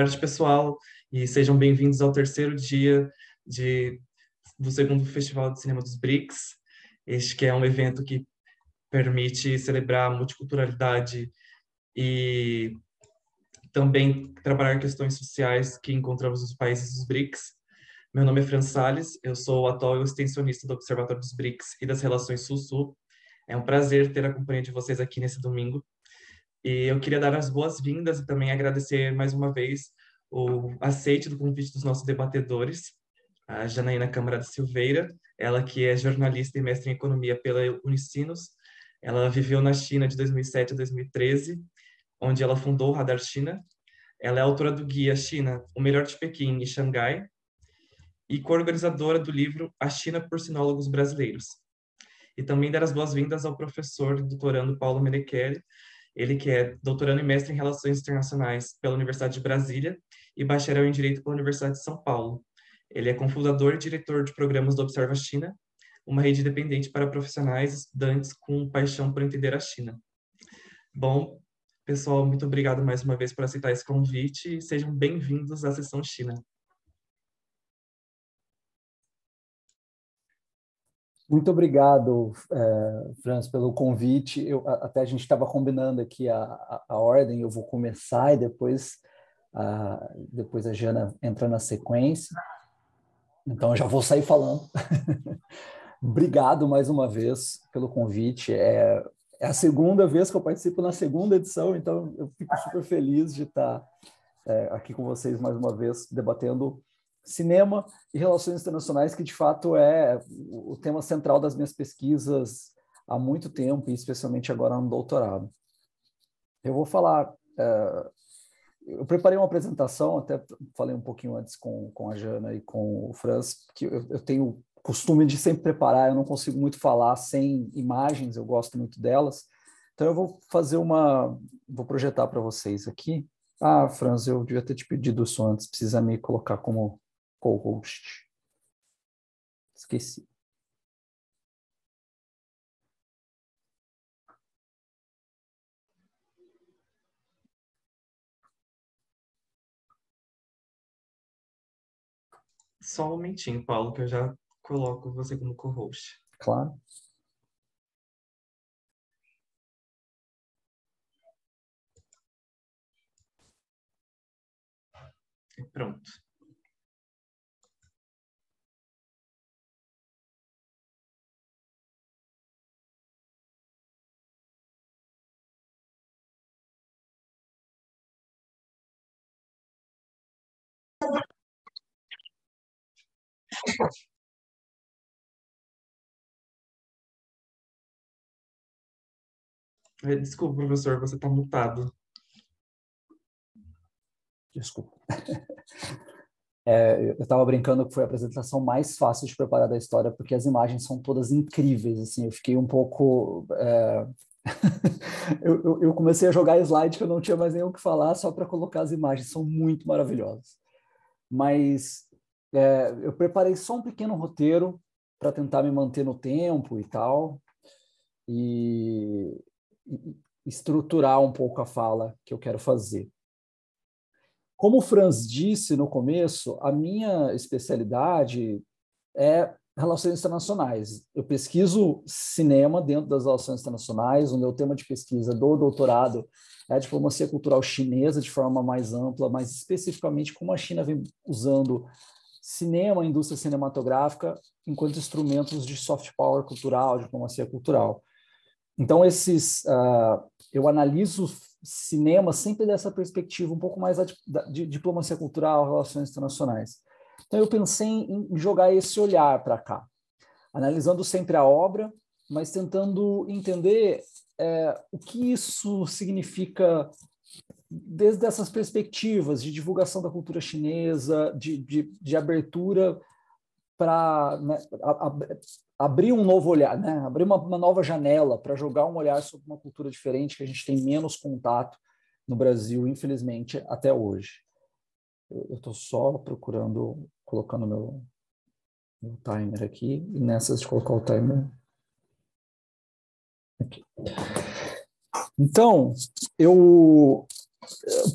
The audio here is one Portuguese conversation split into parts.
tarde, pessoal, e sejam bem-vindos ao terceiro dia de, do segundo Festival de Cinema dos BRICS. Este que é um evento que permite celebrar a multiculturalidade e também trabalhar questões sociais que encontramos nos países dos BRICS. Meu nome é Fran Salles, eu sou o atual extensionista do Observatório dos BRICS e das Relações Sul-Sul. É um prazer ter a companhia de vocês aqui nesse domingo. E eu queria dar as boas-vindas e também agradecer mais uma vez o aceite do convite dos nossos debatedores, a Janaína Câmara da Silveira, ela que é jornalista e mestre em economia pela Unicinos. Ela viveu na China de 2007 a 2013, onde ela fundou o Radar China. Ela é autora do guia China, o melhor de Pequim e Xangai, e co-organizadora do livro A China por Sinólogos Brasileiros. E também dar as boas-vindas ao professor doutorando Paulo Menechelli, ele que é doutorando e mestre em Relações Internacionais pela Universidade de Brasília e bacharel em Direito pela Universidade de São Paulo. Ele é cofundador e diretor de programas do Observa China, uma rede independente para profissionais e estudantes com paixão por entender a China. Bom, pessoal, muito obrigado mais uma vez por aceitar esse convite e sejam bem-vindos à sessão China. Muito obrigado, é, Franz, pelo convite. Eu, até a gente estava combinando aqui a, a, a, ordem, eu vou começar e depois a, depois a Jana entra na sequência. Então, eu já vou sair falando. obrigado mais uma vez pelo convite. É, é a segunda vez que eu participo na segunda edição, então eu fico super feliz de estar é, aqui com vocês mais uma vez, debatendo cinema e relações internacionais, que de fato é o tema central das minhas pesquisas há muito tempo, e especialmente agora no doutorado. Eu vou falar. É, eu preparei uma apresentação, até falei um pouquinho antes com, com a Jana e com o Franz, que eu, eu tenho costume de sempre preparar, eu não consigo muito falar sem imagens, eu gosto muito delas. Então eu vou fazer uma, vou projetar para vocês aqui. Ah, Franz, eu devia ter te pedido isso antes, precisa me colocar como co-host. Esqueci. Só um momentinho, Paulo, que eu já coloco você como co-host. Claro. Pronto. Desculpa, professor, você está mutado. Desculpa. É, eu estava brincando que foi a apresentação mais fácil de preparar da história, porque as imagens são todas incríveis. Assim, eu fiquei um pouco. É... eu, eu, eu, comecei a jogar slide que eu não tinha mais nem o que falar, só para colocar as imagens. São muito maravilhosas. Mas é, eu preparei só um pequeno roteiro para tentar me manter no tempo e tal, e, estruturar um pouco a fala que eu quero fazer. Como o Franz disse no começo, a minha especialidade é relações internacionais. Eu pesquiso cinema dentro das relações internacionais. O meu tema de pesquisa do doutorado é a diplomacia cultural chinesa de forma mais ampla, mas especificamente como a China vem usando cinema, indústria cinematográfica, enquanto instrumentos de soft power cultural, diplomacia cultural. Então, esses, uh, eu analiso cinema sempre dessa perspectiva um pouco mais de, de diplomacia cultural, relações internacionais. Então, eu pensei em jogar esse olhar para cá, analisando sempre a obra, mas tentando entender é, o que isso significa desde essas perspectivas de divulgação da cultura chinesa, de, de, de abertura para né, abrir um novo olhar, né? abrir uma, uma nova janela para jogar um olhar sobre uma cultura diferente que a gente tem menos contato no Brasil, infelizmente, até hoje. Eu estou só procurando, colocando meu, meu timer aqui, e nessas de colocar o timer. Aqui. Então, eu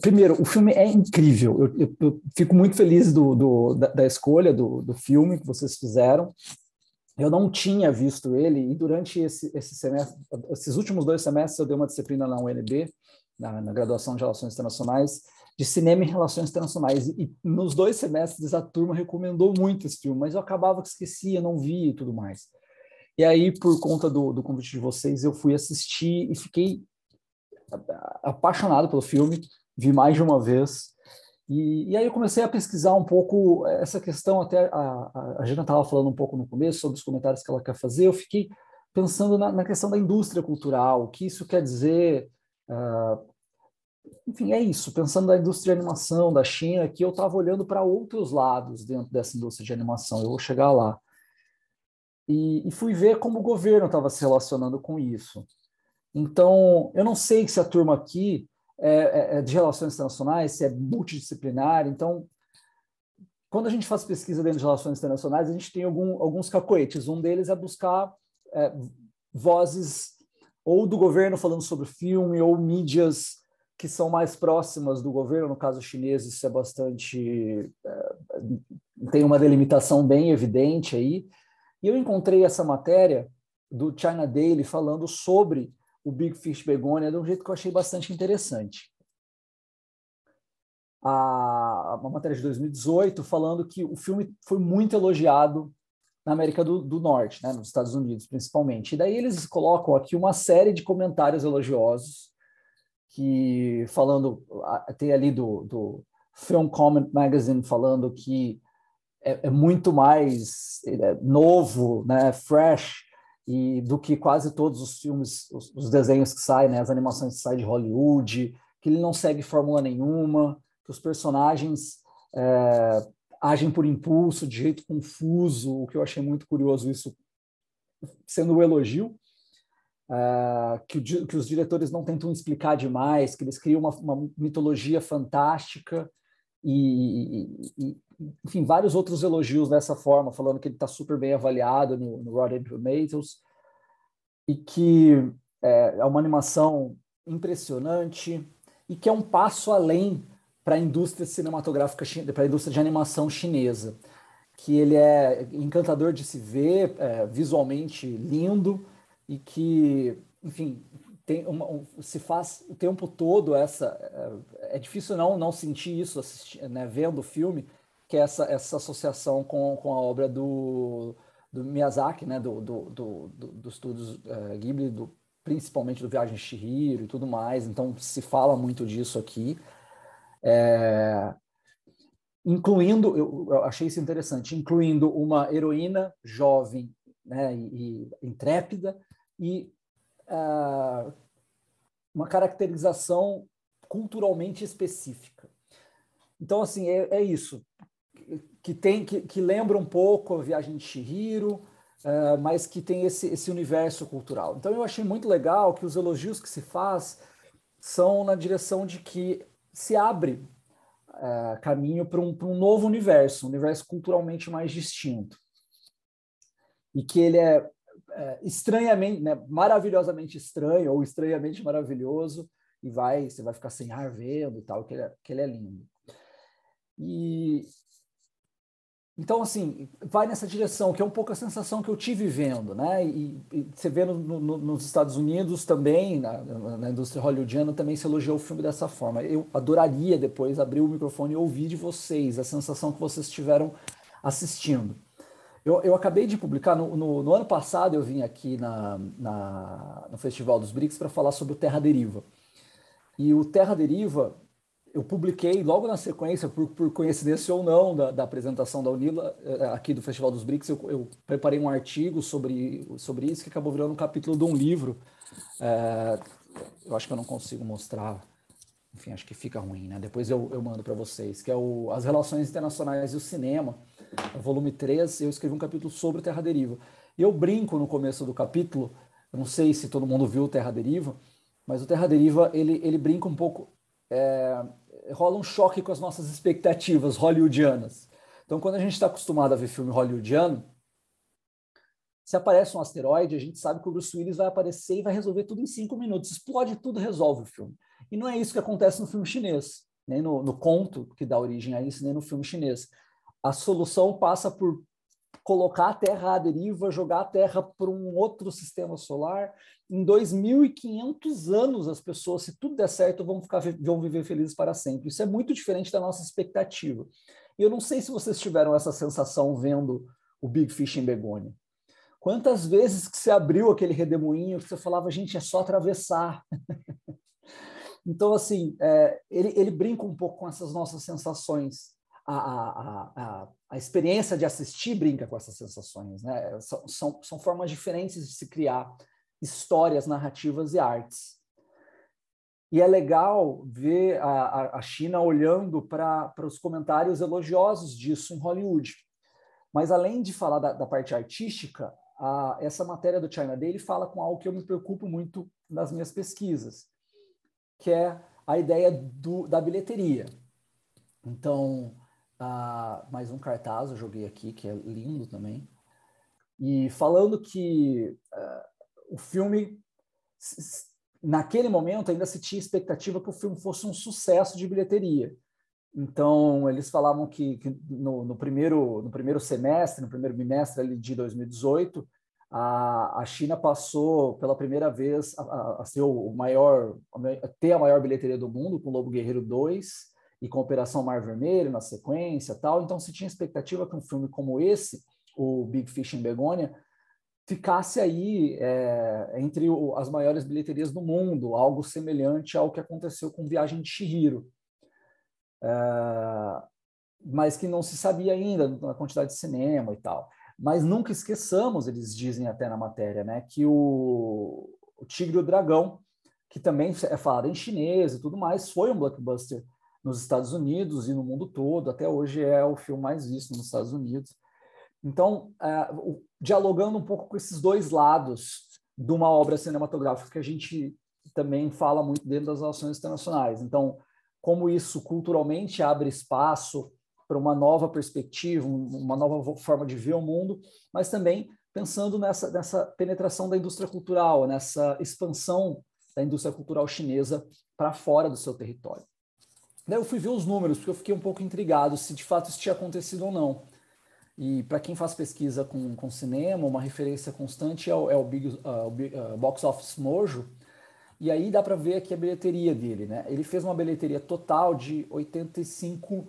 primeiro, o filme é incrível. Eu, eu, eu fico muito feliz do, do da, da, escolha do, do filme que vocês fizeram. Eu não tinha visto ele e durante esse, esse semestre, esses últimos dois semestres eu dei uma disciplina na UNB, na, na graduação de Relações Internacionais, de cinema e relações internacionais. E, e nos dois semestres a turma recomendou muito esse filme, mas eu acabava que esquecia, não via e tudo mais. E aí, por conta do, do convite de vocês, eu fui assistir e fiquei apaixonado pelo filme, vi mais de uma vez. E, e aí eu comecei a pesquisar um pouco essa questão, até a, a, a Jana estava falando um pouco no começo sobre os comentários que ela quer fazer, eu fiquei pensando na, na questão da indústria cultural, o que isso quer dizer. Uh, enfim, é isso, pensando na indústria de animação da China, que eu estava olhando para outros lados dentro dessa indústria de animação, eu vou chegar lá. E, e fui ver como o governo estava se relacionando com isso. Então, eu não sei se a turma aqui é, é, é, de relações internacionais, se é multidisciplinar. Então, quando a gente faz pesquisa dentro de relações internacionais, a gente tem algum, alguns cacoetes. Um deles é buscar é, vozes ou do governo falando sobre filme, ou mídias que são mais próximas do governo, no caso chinês, isso é bastante. É, tem uma delimitação bem evidente aí. E eu encontrei essa matéria do China Daily falando sobre o Big Fish Begonia de um jeito que eu achei bastante interessante. A, uma matéria de 2018 falando que o filme foi muito elogiado na América do, do, Norte, né, nos Estados Unidos principalmente. E daí eles colocam aqui uma série de comentários elogiosos que falando tem ali do, do Film Comment Magazine falando que é, é muito mais é, novo, né, fresh e do que quase todos os filmes, os, os, desenhos que saem, né, as animações que saem de Hollywood, que ele não segue fórmula nenhuma, que os personagens é, agem por impulso, de jeito confuso, o que eu achei muito curioso isso sendo o um elogio, é, que, que, os diretores não tentam explicar demais, que eles criam uma, uma mitologia fantástica e, e, enfim, vários outros elogios dessa forma, falando que ele está super bem avaliado no, no Rotten Tomatoes e que é, é uma animação impressionante e que é um passo além para a indústria cinematográfica, para a indústria de animação chinesa, que ele é encantador de se ver, é, visualmente lindo e que, enfim, tem uma, um, se faz o tempo todo essa é, é difícil não não sentir isso assisti, né, vendo o filme que é essa, essa associação com, com a obra do, do Miyazaki, né, do, do, do, do uh, Ghibli, do, principalmente do Viagem de Chihiro e tudo mais, então se fala muito disso aqui. É, incluindo, eu, eu, achei isso interessante, incluindo uma heroína jovem né, e, e intrépida e uh, uma caracterização culturalmente específica. Então, assim, é, é isso que tem que, que lembra um pouco a Viagem de Chihiro, uh, mas que tem esse, esse universo cultural. Então eu achei muito legal que os elogios que se faz são na direção de que se abre uh, caminho para um, um novo universo, um universo culturalmente mais distinto. E que ele é, é estranhamente, né, maravilhosamente estranho ou estranhamente maravilhoso, e vai, você vai ficar sem ar vendo e tal, que ele é, que ele é lindo. E, então, assim, vai nessa direção, que é um pouco a sensação que eu tive vendo, né? E, e você vê no, no, nos Estados Unidos também, na, na, indústria hollywoodiana, também se elogiou o filme dessa forma. Eu adoraria depois abrir o microfone e ouvir de vocês a sensação que vocês tiveram assistindo. Eu, eu acabei de publicar, no, no, no, ano passado eu vim aqui na, na no Festival dos BRICS para falar sobre o Terra Deriva. E o Terra Deriva eu publiquei logo na sequência, por, por coincidência ou não, da, da, apresentação da Unila, eh, aqui do Festival dos BRICS, eu, eu, preparei um artigo sobre, sobre isso, que acabou virando um capítulo de um livro. É, eu acho que eu não consigo mostrar, enfim, acho que fica ruim, né? Depois eu, eu mando para vocês, que é o As Relações Internacionais e o Cinema, volume 3, eu escrevi um capítulo sobre Terra Deriva. E eu brinco no começo do capítulo, eu não sei se todo mundo viu Terra Deriva, mas o Terra Deriva, ele, ele brinca um pouco... É, rola um choque com as nossas expectativas hollywoodianas. Então, quando a gente está acostumado a ver filme hollywoodiano, se aparece um asteroide, a gente sabe que o Bruce Willis vai aparecer e vai resolver tudo em cinco minutos. Explode tudo, resolve o filme. E não é isso que acontece no filme chinês, nem no, no conto que dá origem a isso, nem no filme chinês. A solução passa por colocar a Terra à deriva, jogar a Terra para um outro sistema solar. Em 2.500 anos, as pessoas, se tudo der certo, vão, ficar, vão viver felizes para sempre. Isso é muito diferente da nossa expectativa. E eu não sei se vocês tiveram essa sensação vendo o Big Fish em Begônia. Quantas vezes que você abriu aquele redemoinho que você falava, gente, é só atravessar. então, assim, é, ele, ele brinca um pouco com essas nossas sensações. A, a, a, a, experiência de assistir brinca com essas sensações. Né? São, são, são formas diferentes de se criar histórias, narrativas e artes. E é legal ver a, a China olhando para os comentários elogiosos disso em Hollywood. Mas além de falar da, da parte artística, a, essa matéria do China Daily fala com algo que eu me preocupo muito nas minhas pesquisas, que é a ideia do, da bilheteria. Então, mais um cartaz eu joguei aqui, que é lindo também. E falando que uh, o filme, naquele momento, ainda se tinha expectativa que o filme fosse um sucesso de bilheteria. Então, eles falavam que, que no, no, primeiro, no primeiro semestre, no primeiro bimestre de 2018, a, a China passou pela primeira vez a, a, a ser o maior, a ter a maior bilheteria do mundo, com Lobo Guerreiro 2 e com Operação Mar Vermelho na sequência tal. Então, se tinha expectativa que um filme como esse, o Big Fish em Begônia, ficasse aí é, entre o, as maiores bilheterias do mundo, algo semelhante ao que aconteceu com Viagem de Chihiro. Ah, mas que não se sabia ainda na quantidade de cinema e tal. Mas nunca esqueçamos, eles dizem até na matéria, né, que o, o Tigre e o Dragão, que também é falado em chinês e tudo mais, foi um blockbuster nos Estados Unidos e no mundo todo. Até hoje é o filme mais visto nos Estados Unidos. Então, o, dialogando um pouco com esses dois lados de uma obra cinematográfica que a gente também fala muito dentro das relações internacionais. Então, como isso culturalmente abre espaço para uma nova perspectiva, uma nova forma de ver o mundo, mas também pensando nessa, nessa penetração da indústria cultural, nessa expansão da indústria cultural chinesa para fora do seu território. Daí eu fui ver os números, porque eu fiquei um pouco intrigado se de fato isso tinha acontecido ou não. E para quem faz pesquisa com, com cinema, uma referência constante é o, é o, Big, uh, o Big, uh, Box Office Mojo, e aí dá para ver aqui a bilheteria dele, né? Ele fez uma bilheteria total de 85 uh,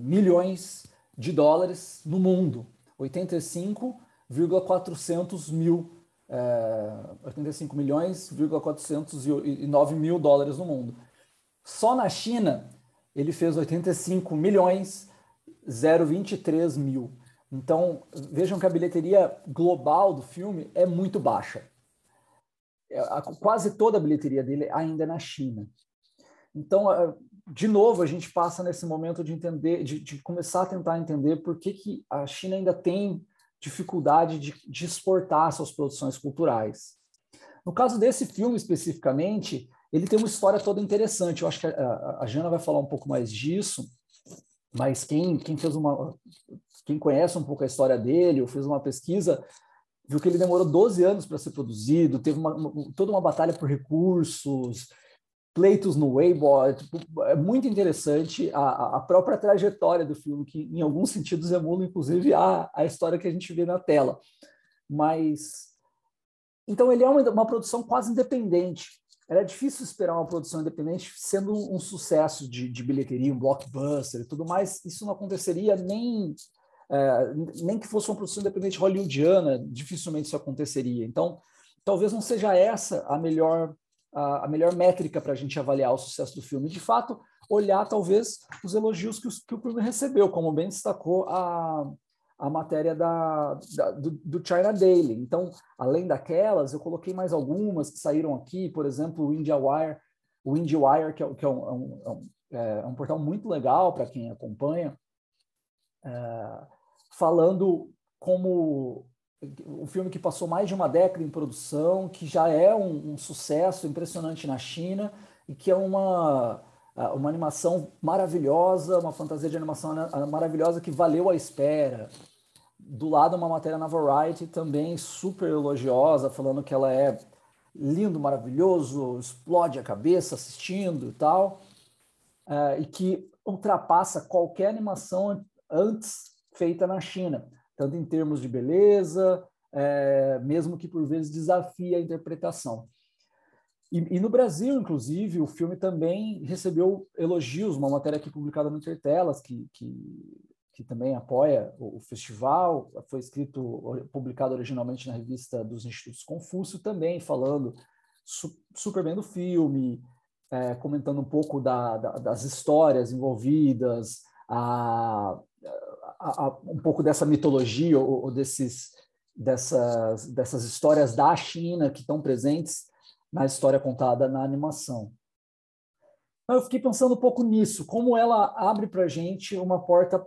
milhões de dólares no mundo. 85,400 mil, uh, 85 milhões, 409 mil dólares no mundo. Só na China ele fez 85 milhões 023 mil. Então vejam que a bilheteria global do filme é muito baixa. É, quase toda a bilheteria dele ainda é na China. Então, de novo, a gente passa nesse momento de entender, de, de começar a tentar entender por que, que a China ainda tem dificuldade de, de exportar suas produções culturais. No caso desse filme especificamente, ele tem uma história toda interessante. Eu acho que a, a Jana vai falar um pouco mais disso, mas quem, quem fez uma. Quem conhece um pouco a história dele, ou fez uma pesquisa, viu que ele demorou 12 anos para ser produzido, teve uma, uma, toda uma batalha por recursos, pleitos no Weibo, é, tipo, é muito interessante a, a, própria trajetória do filme, que em alguns sentidos emula, inclusive, a, a história que a gente vê na tela. Mas, então ele é uma, uma produção quase independente. Era difícil esperar uma produção independente sendo um, sucesso de, de bilheteria, um blockbuster e tudo mais. Isso não aconteceria nem é, nem que fosse uma produção independente hollywoodiana, dificilmente isso aconteceria. Então, talvez não seja essa a melhor, a, a melhor métrica para a gente avaliar o sucesso do filme. De fato, olhar talvez os elogios que, os, que o filme recebeu, como bem destacou a, a matéria da, da do, do, China Daily. Então, além daquelas, eu coloquei mais algumas que saíram aqui, por exemplo, o IndiaWire, o IndieWire, que é, que é, um, é, um, é, é um portal muito legal para quem acompanha, é, falando como um filme que passou mais de uma década em produção, que já é um, um sucesso impressionante na China e que é uma, uma animação maravilhosa, uma fantasia de animação maravilhosa que valeu a espera. Do lado, uma matéria na Variety também super elogiosa, falando que ela é lindo, maravilhoso, explode a cabeça assistindo e tal, uh, e que ultrapassa qualquer animação antes feita na China, tanto em termos de beleza, é, mesmo que por vezes desafie a interpretação. E, e, no Brasil, inclusive, o filme também recebeu elogios, uma matéria aqui publicada no Intertelas, que, que, que também apoia o, o, festival, foi escrito, publicado originalmente na revista dos Institutos Confúcio, também falando su, super bem do filme, é, comentando um pouco da, da, das histórias envolvidas, a, a, a, um pouco dessa mitologia ou, ou desses, dessas, dessas histórias da China que estão presentes na história contada na animação. Então, eu fiquei pensando um pouco nisso, como ela abre para a gente uma porta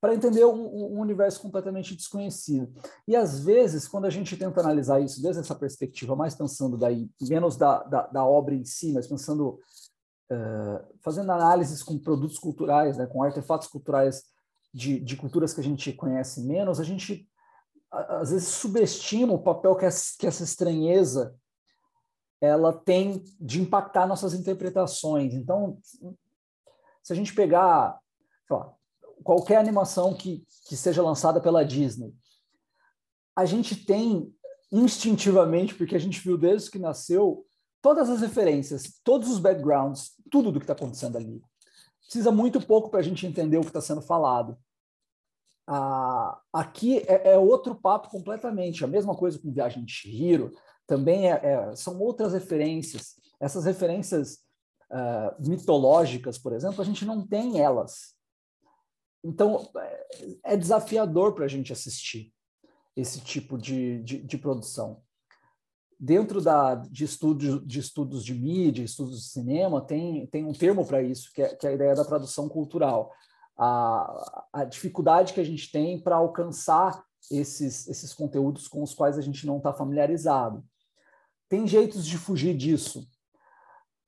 para entender um, um, universo completamente desconhecido. E às vezes, quando a gente tenta analisar isso desde essa perspectiva, mais pensando daí, menos da, da, da obra em si, mas pensando, uh, fazendo análises com produtos culturais, né, com artefatos culturais de, de culturas que a gente conhece menos, a gente às vezes subestima o papel que essa, que essa estranheza ela tem de impactar nossas interpretações. Então, se a gente pegar lá, qualquer animação que, que seja lançada pela Disney, a gente tem instintivamente, porque a gente viu desde que nasceu, todas as referências, todos os backgrounds, tudo do que está acontecendo ali. Precisa muito pouco para a gente entender o que está sendo falado. Ah, aqui é, é, outro papo completamente. A mesma coisa com Viagem de Chihiro, também é, é, são outras referências. Essas referências uh, mitológicas, por exemplo, a gente não tem elas. Então, é, é desafiador para a gente assistir esse tipo de, de, de produção. Dentro da, de, estudos, de estudos de mídia, estudos de cinema, tem, tem um termo para isso, que é, que é a ideia da tradução cultural. A, a dificuldade que a gente tem para alcançar esses, esses conteúdos com os quais a gente não está familiarizado. Tem jeitos de fugir disso.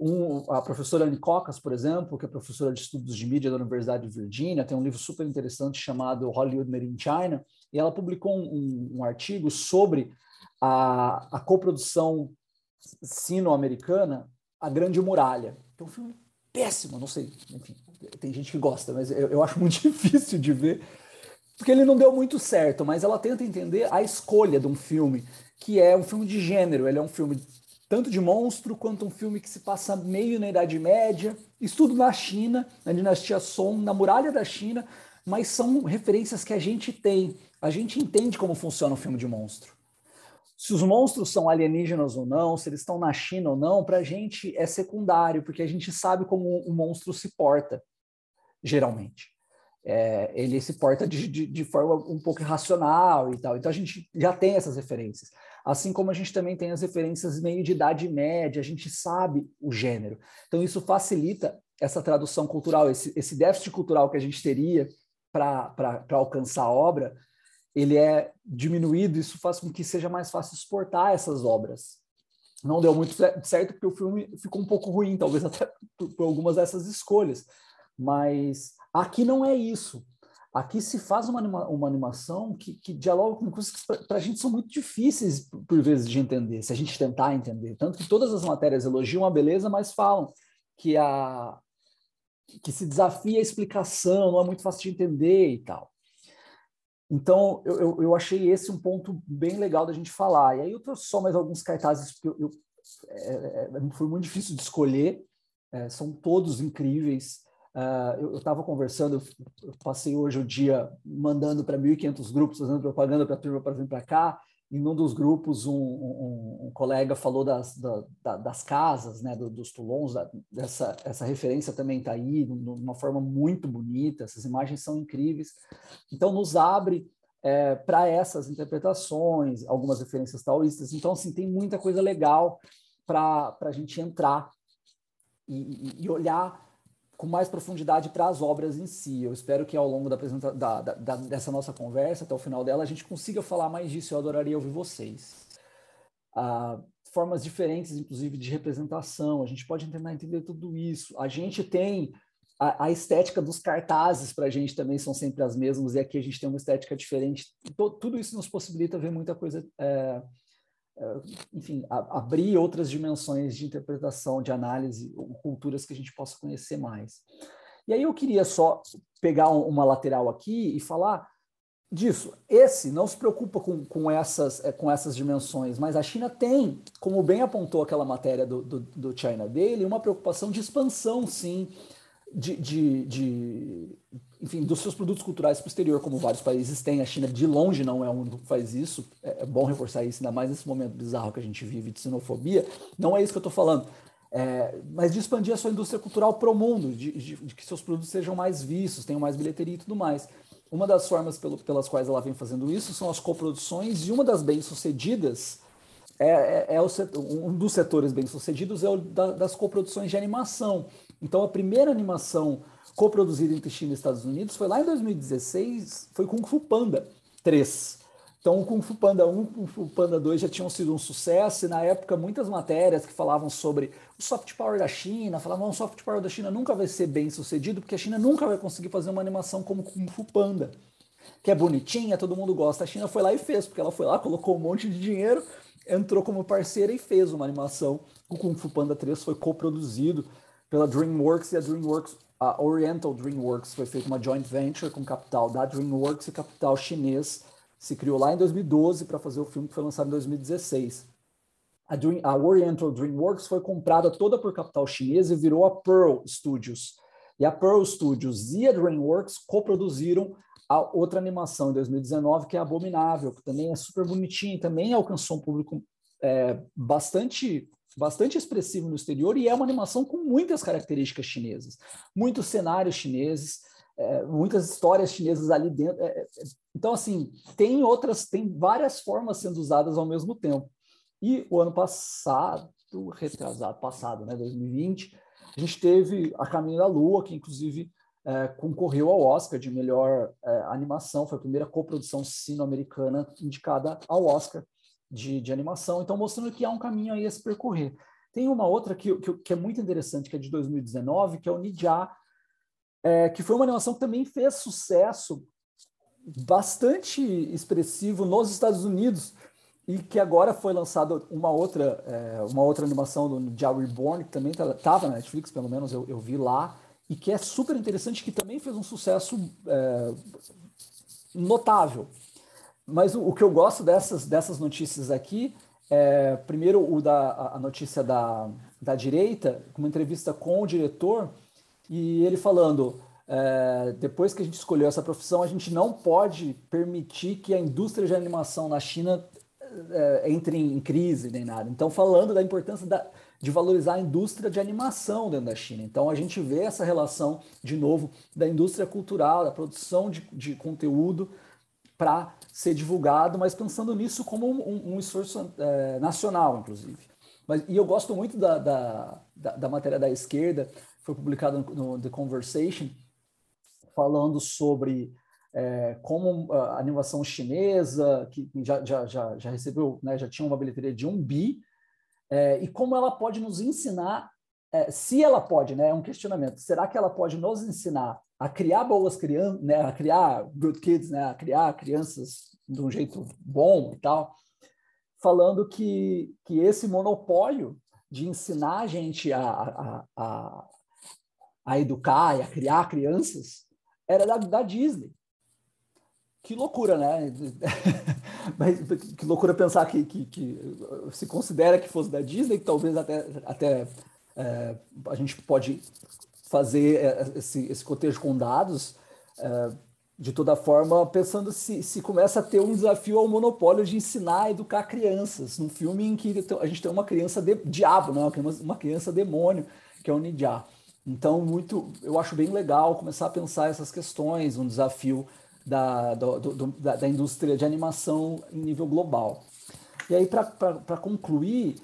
Um, a professora Anne Cocas, por exemplo, que é professora de estudos de mídia da Universidade de Virgínia, tem um livro super interessante chamado Hollywood Made in China, e ela publicou um, um artigo sobre a, a coprodução sino-americana A Grande Muralha. É um filme péssimo, não sei, enfim, tem gente que gosta, mas eu, eu acho muito difícil de ver, porque ele não deu muito certo, mas ela tenta entender a escolha de um filme que é um filme de gênero. Ele é um filme tanto de monstro quanto um filme que se passa meio na Idade Média, estudo na China, na dinastia Song, na muralha da China, mas são referências que a gente tem. A gente entende como funciona um filme de monstro. Se os monstros são alienígenas ou não, se eles estão na China ou não, para a gente é secundário, porque a gente sabe como o monstro se porta, geralmente. É, ele se porta de, de, de forma um pouco irracional e tal. Então a gente já tem essas referências. Assim como a gente também tem as referências meio de idade média, a gente sabe o gênero. Então, isso facilita essa tradução cultural, esse, esse déficit cultural que a gente teria para alcançar a obra, ele é diminuído, isso faz com que seja mais fácil exportar essas obras. Não deu muito certo porque o filme ficou um pouco ruim, talvez até por, por algumas dessas escolhas. Mas aqui não é isso. Aqui se faz uma, anima, uma animação que, que dialoga com coisas que para a gente são muito difíceis, por, vezes, de entender, se a gente tentar entender. Tanto que todas as matérias elogiam a beleza, mas falam que, a, que se desafia a explicação, não é muito fácil de entender e tal. Então, eu, eu, eu, achei esse um ponto bem legal da gente falar. E aí eu trouxe só mais alguns cartazes, porque eu, eu é, é, é foi muito difícil de escolher, é, são todos incríveis. Uh, eu estava conversando, eu passei hoje o dia mandando para 1.500 grupos, fazendo propaganda para a turma para vir para cá. Em um dos grupos, um, um, um colega falou das, da, das casas, né, do, dos Toulons, da, dessa essa referência também está aí, de uma forma muito bonita, essas imagens são incríveis. Então, nos abre é, para essas interpretações, algumas referências taoístas. Então, assim, tem muita coisa legal para a gente entrar e, e olhar com mais profundidade para as obras em si. Eu espero que ao longo da, da, da, dessa nossa conversa, até o final dela, a gente consiga falar mais disso. Eu adoraria ouvir vocês. Ah, formas diferentes, inclusive, de representação. A gente pode tentar entender tudo isso. A gente tem a, a estética dos cartazes para a gente também são sempre as mesmas, e aqui a gente tem uma estética diferente. Então, tudo isso nos possibilita ver muita coisa é, enfim, a, abrir outras dimensões de interpretação, de análise, culturas que a gente possa conhecer mais. E aí eu queria só pegar uma lateral aqui e falar disso. Esse não se preocupa com, com, essas, é, com essas dimensões, mas a China tem, como bem apontou aquela matéria do, do, do China dele, uma preocupação de expansão, sim, de, de, de, enfim, dos seus produtos culturais para o exterior, como vários países têm. A China, de longe, não é o único que faz isso. É, é bom reforçar isso, ainda mais nesse momento bizarro que a gente vive de xenofobia. Não é isso que eu estou falando. É, mas de expandir a sua indústria cultural para o mundo, de, de, de, que seus produtos sejam mais vistos, tenham mais bilheteria e tudo mais. Uma das formas pelo, pelas quais ela vem fazendo isso são as coproduções, e uma das bem-sucedidas é, é, é setor, um dos setores bem-sucedidos é o da, das coproduções de animação. Então, a primeira animação coproduzida entre China e Estados Unidos foi lá em 2016, foi Kung Fu Panda 3. Então, o Kung Fu Panda 1 e Kung Fu Panda 2 já tinham sido um sucesso, e na época muitas matérias que falavam sobre o soft power da China, falavam que o soft power da China nunca vai ser bem sucedido, porque a China nunca vai conseguir fazer uma animação como Kung Fu Panda, que é bonitinha, todo mundo gosta. A China foi lá e fez, porque ela foi lá, colocou um monte de dinheiro, entrou como parceira e fez uma animação. O Kung Fu Panda 3 foi coproduzido pela DreamWorks e a DreamWorks, a Oriental DreamWorks foi feita uma joint venture com capital da DreamWorks e capital chinês se criou lá em 2012 para fazer o filme que foi lançado em 2016. A, Dream, a Oriental DreamWorks foi comprada toda por capital chinês e virou a Pearl Studios. E a Pearl Studios e a DreamWorks coproduziram a outra animação em 2019, que é Abominável, que também é super bonitinha, também alcançou um público é, bastante bastante expressivo no exterior e é uma animação com muitas características chinesas, muitos cenários chineses, é, muitas histórias chinesas ali dentro. É, é, então, assim, tem outras, tem várias formas sendo usadas ao mesmo tempo. E o ano passado, retrasado, passado, né, 2020, a gente teve A Caminho da Lua, que inclusive é, concorreu ao Oscar de melhor é, animação, foi a primeira coprodução sino-americana indicada ao Oscar de, de, animação, então mostrando que há um caminho aí a se percorrer. Tem uma outra que, que, que é muito interessante, que é de 2019, que é o Nidja, é, que foi uma animação que também fez sucesso bastante expressivo nos Estados Unidos e que agora foi lançada uma outra é, uma outra animação do Jah Reborn que também estava tá, na Netflix pelo menos eu, eu, vi lá e que é super interessante que também fez um sucesso é, notável mas o, o, que eu gosto dessas dessas notícias aqui é primeiro o da a notícia da, da direita uma entrevista com o diretor e ele falando é, depois que a gente escolheu essa profissão, a gente não pode permitir que a indústria de animação na China é, entre em crise nem nada. Então, falando da importância da, de valorizar a indústria de animação dentro da China. Então, a gente vê essa relação, de novo, da indústria cultural, da produção de, de conteúdo para ser divulgado, mas pensando nisso como um, um esforço é, nacional, inclusive. Mas, e eu gosto muito da, da, da, da matéria da esquerda, foi publicada no, no The Conversation, falando sobre é, como a animação chinesa, que já, já, já, já recebeu, né, já tinha uma bilheteria de um bi, é, e como ela pode nos ensinar, é, se ela pode, né, é um questionamento, será que ela pode nos ensinar a criar boas crianças, né, a criar good kids, né, a criar crianças de um jeito bom e tal, falando que, que esse monopólio de ensinar a gente a, a, a, a educar e a criar crianças era da, da Disney. Que loucura, né? Mas que loucura pensar que, que, que, se considera que fosse da Disney, que talvez até, até é, a gente pode fazer é, esse, esse cotejo com dados, é, de toda forma, pensando se, se começa a ter um desafio ao monopólio de ensinar a educar crianças, num filme em que a gente tem uma criança de, diabo, não, uma criança demônio, que é o Nidja. Então, muito, eu acho bem legal começar a pensar essas questões, um desafio da, do, do, da, da, indústria de animação em nível global. E aí, para concluir,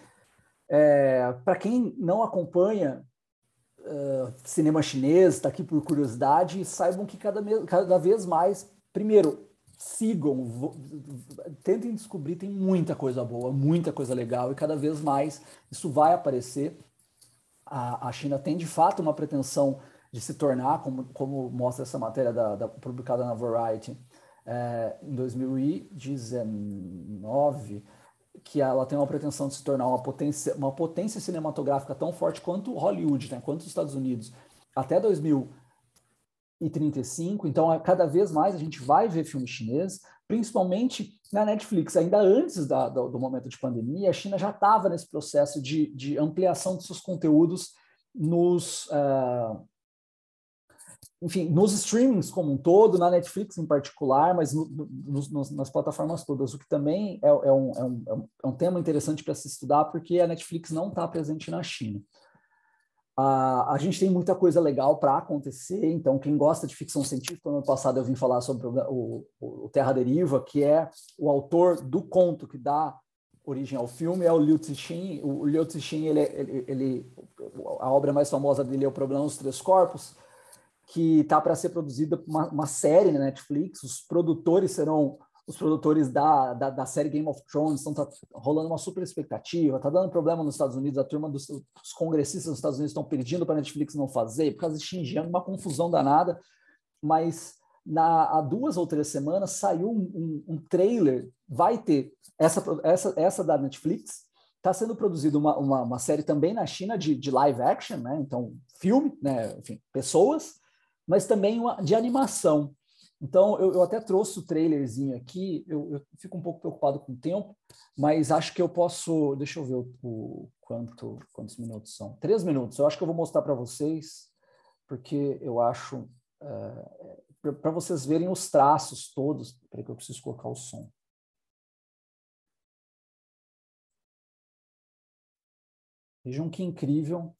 é, para quem não acompanha uh, cinema chinês, está aqui por curiosidade, saibam que cada, cada vez mais, primeiro, sigam, tentem descobrir, tem muita coisa boa, muita coisa legal, e cada vez mais isso vai aparecer a, a China tem de fato uma pretensão de se tornar, como, como mostra essa matéria da, da publicada na Variety é, em 2019, que ela tem uma pretensão de se tornar uma potência, uma potência cinematográfica tão forte quanto Hollywood, né, quanto os Estados Unidos, até 2035. Então, cada vez mais a gente vai ver filme chinês, principalmente na Netflix. Ainda antes da, do, do, momento de pandemia, a China já estava nesse processo de, de, ampliação de seus conteúdos nos, uh, enfim, nos streamings como um todo, na Netflix em particular, mas no, no, nas plataformas todas, o que também é, é, um, é, um, é um tema interessante para se estudar, porque a Netflix não está presente na China. Uh, a gente tem muita coisa legal para acontecer, então quem gosta de ficção científica, no ano passado eu vim falar sobre o, o, o Terra Deriva, que é o autor do conto que dá origem ao filme, é o Liu Cixin. O Liu Cixin, ele, ele, ele, a obra mais famosa dele é O Problema dos Três Corpos, que está para ser produzida uma, uma série na Netflix. Os produtores serão os produtores da, da, da, série Game of Thrones, então tá rolando uma super expectativa, tá dando problema nos Estados Unidos, a turma dos os congressistas dos Estados Unidos estão pedindo para a Netflix não fazer, por causa de Xinjiang, uma confusão danada, mas na, há duas ou três semanas saiu um, um, um trailer, vai ter, essa, essa, essa da Netflix, está sendo produzida uma, uma, uma, série também na China de, de live action, né? então filme, né? enfim, pessoas, mas também uma de animação. Então, eu, eu até trouxe o trailerzinho aqui, eu, eu, fico um pouco preocupado com o tempo, mas acho que eu posso. Deixa eu ver o, o quanto, quantos minutos são. Três minutos. Eu acho que eu vou mostrar para vocês, porque eu acho. É, para vocês verem os traços todos. Peraí, que eu preciso colocar o som. Vejam que incrível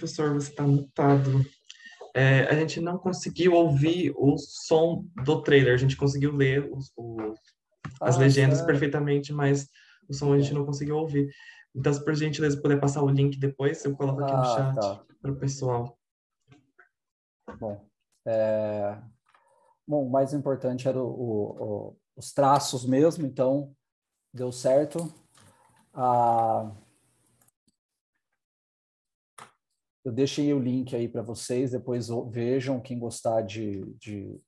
professor, você está mutado. É, a gente não conseguiu ouvir o som do trailer, a gente conseguiu ler os, os, as ah, legendas sério? perfeitamente, mas o som a gente não conseguiu ouvir. Então, se por gentileza puder passar o link depois, eu coloco aqui ah, no chat tá. para o pessoal. Bom, é... Bom, o mais importante era o, o, os traços mesmo, então deu certo. Ah, eu deixei o link aí para vocês, depois vejam quem gostar de, de,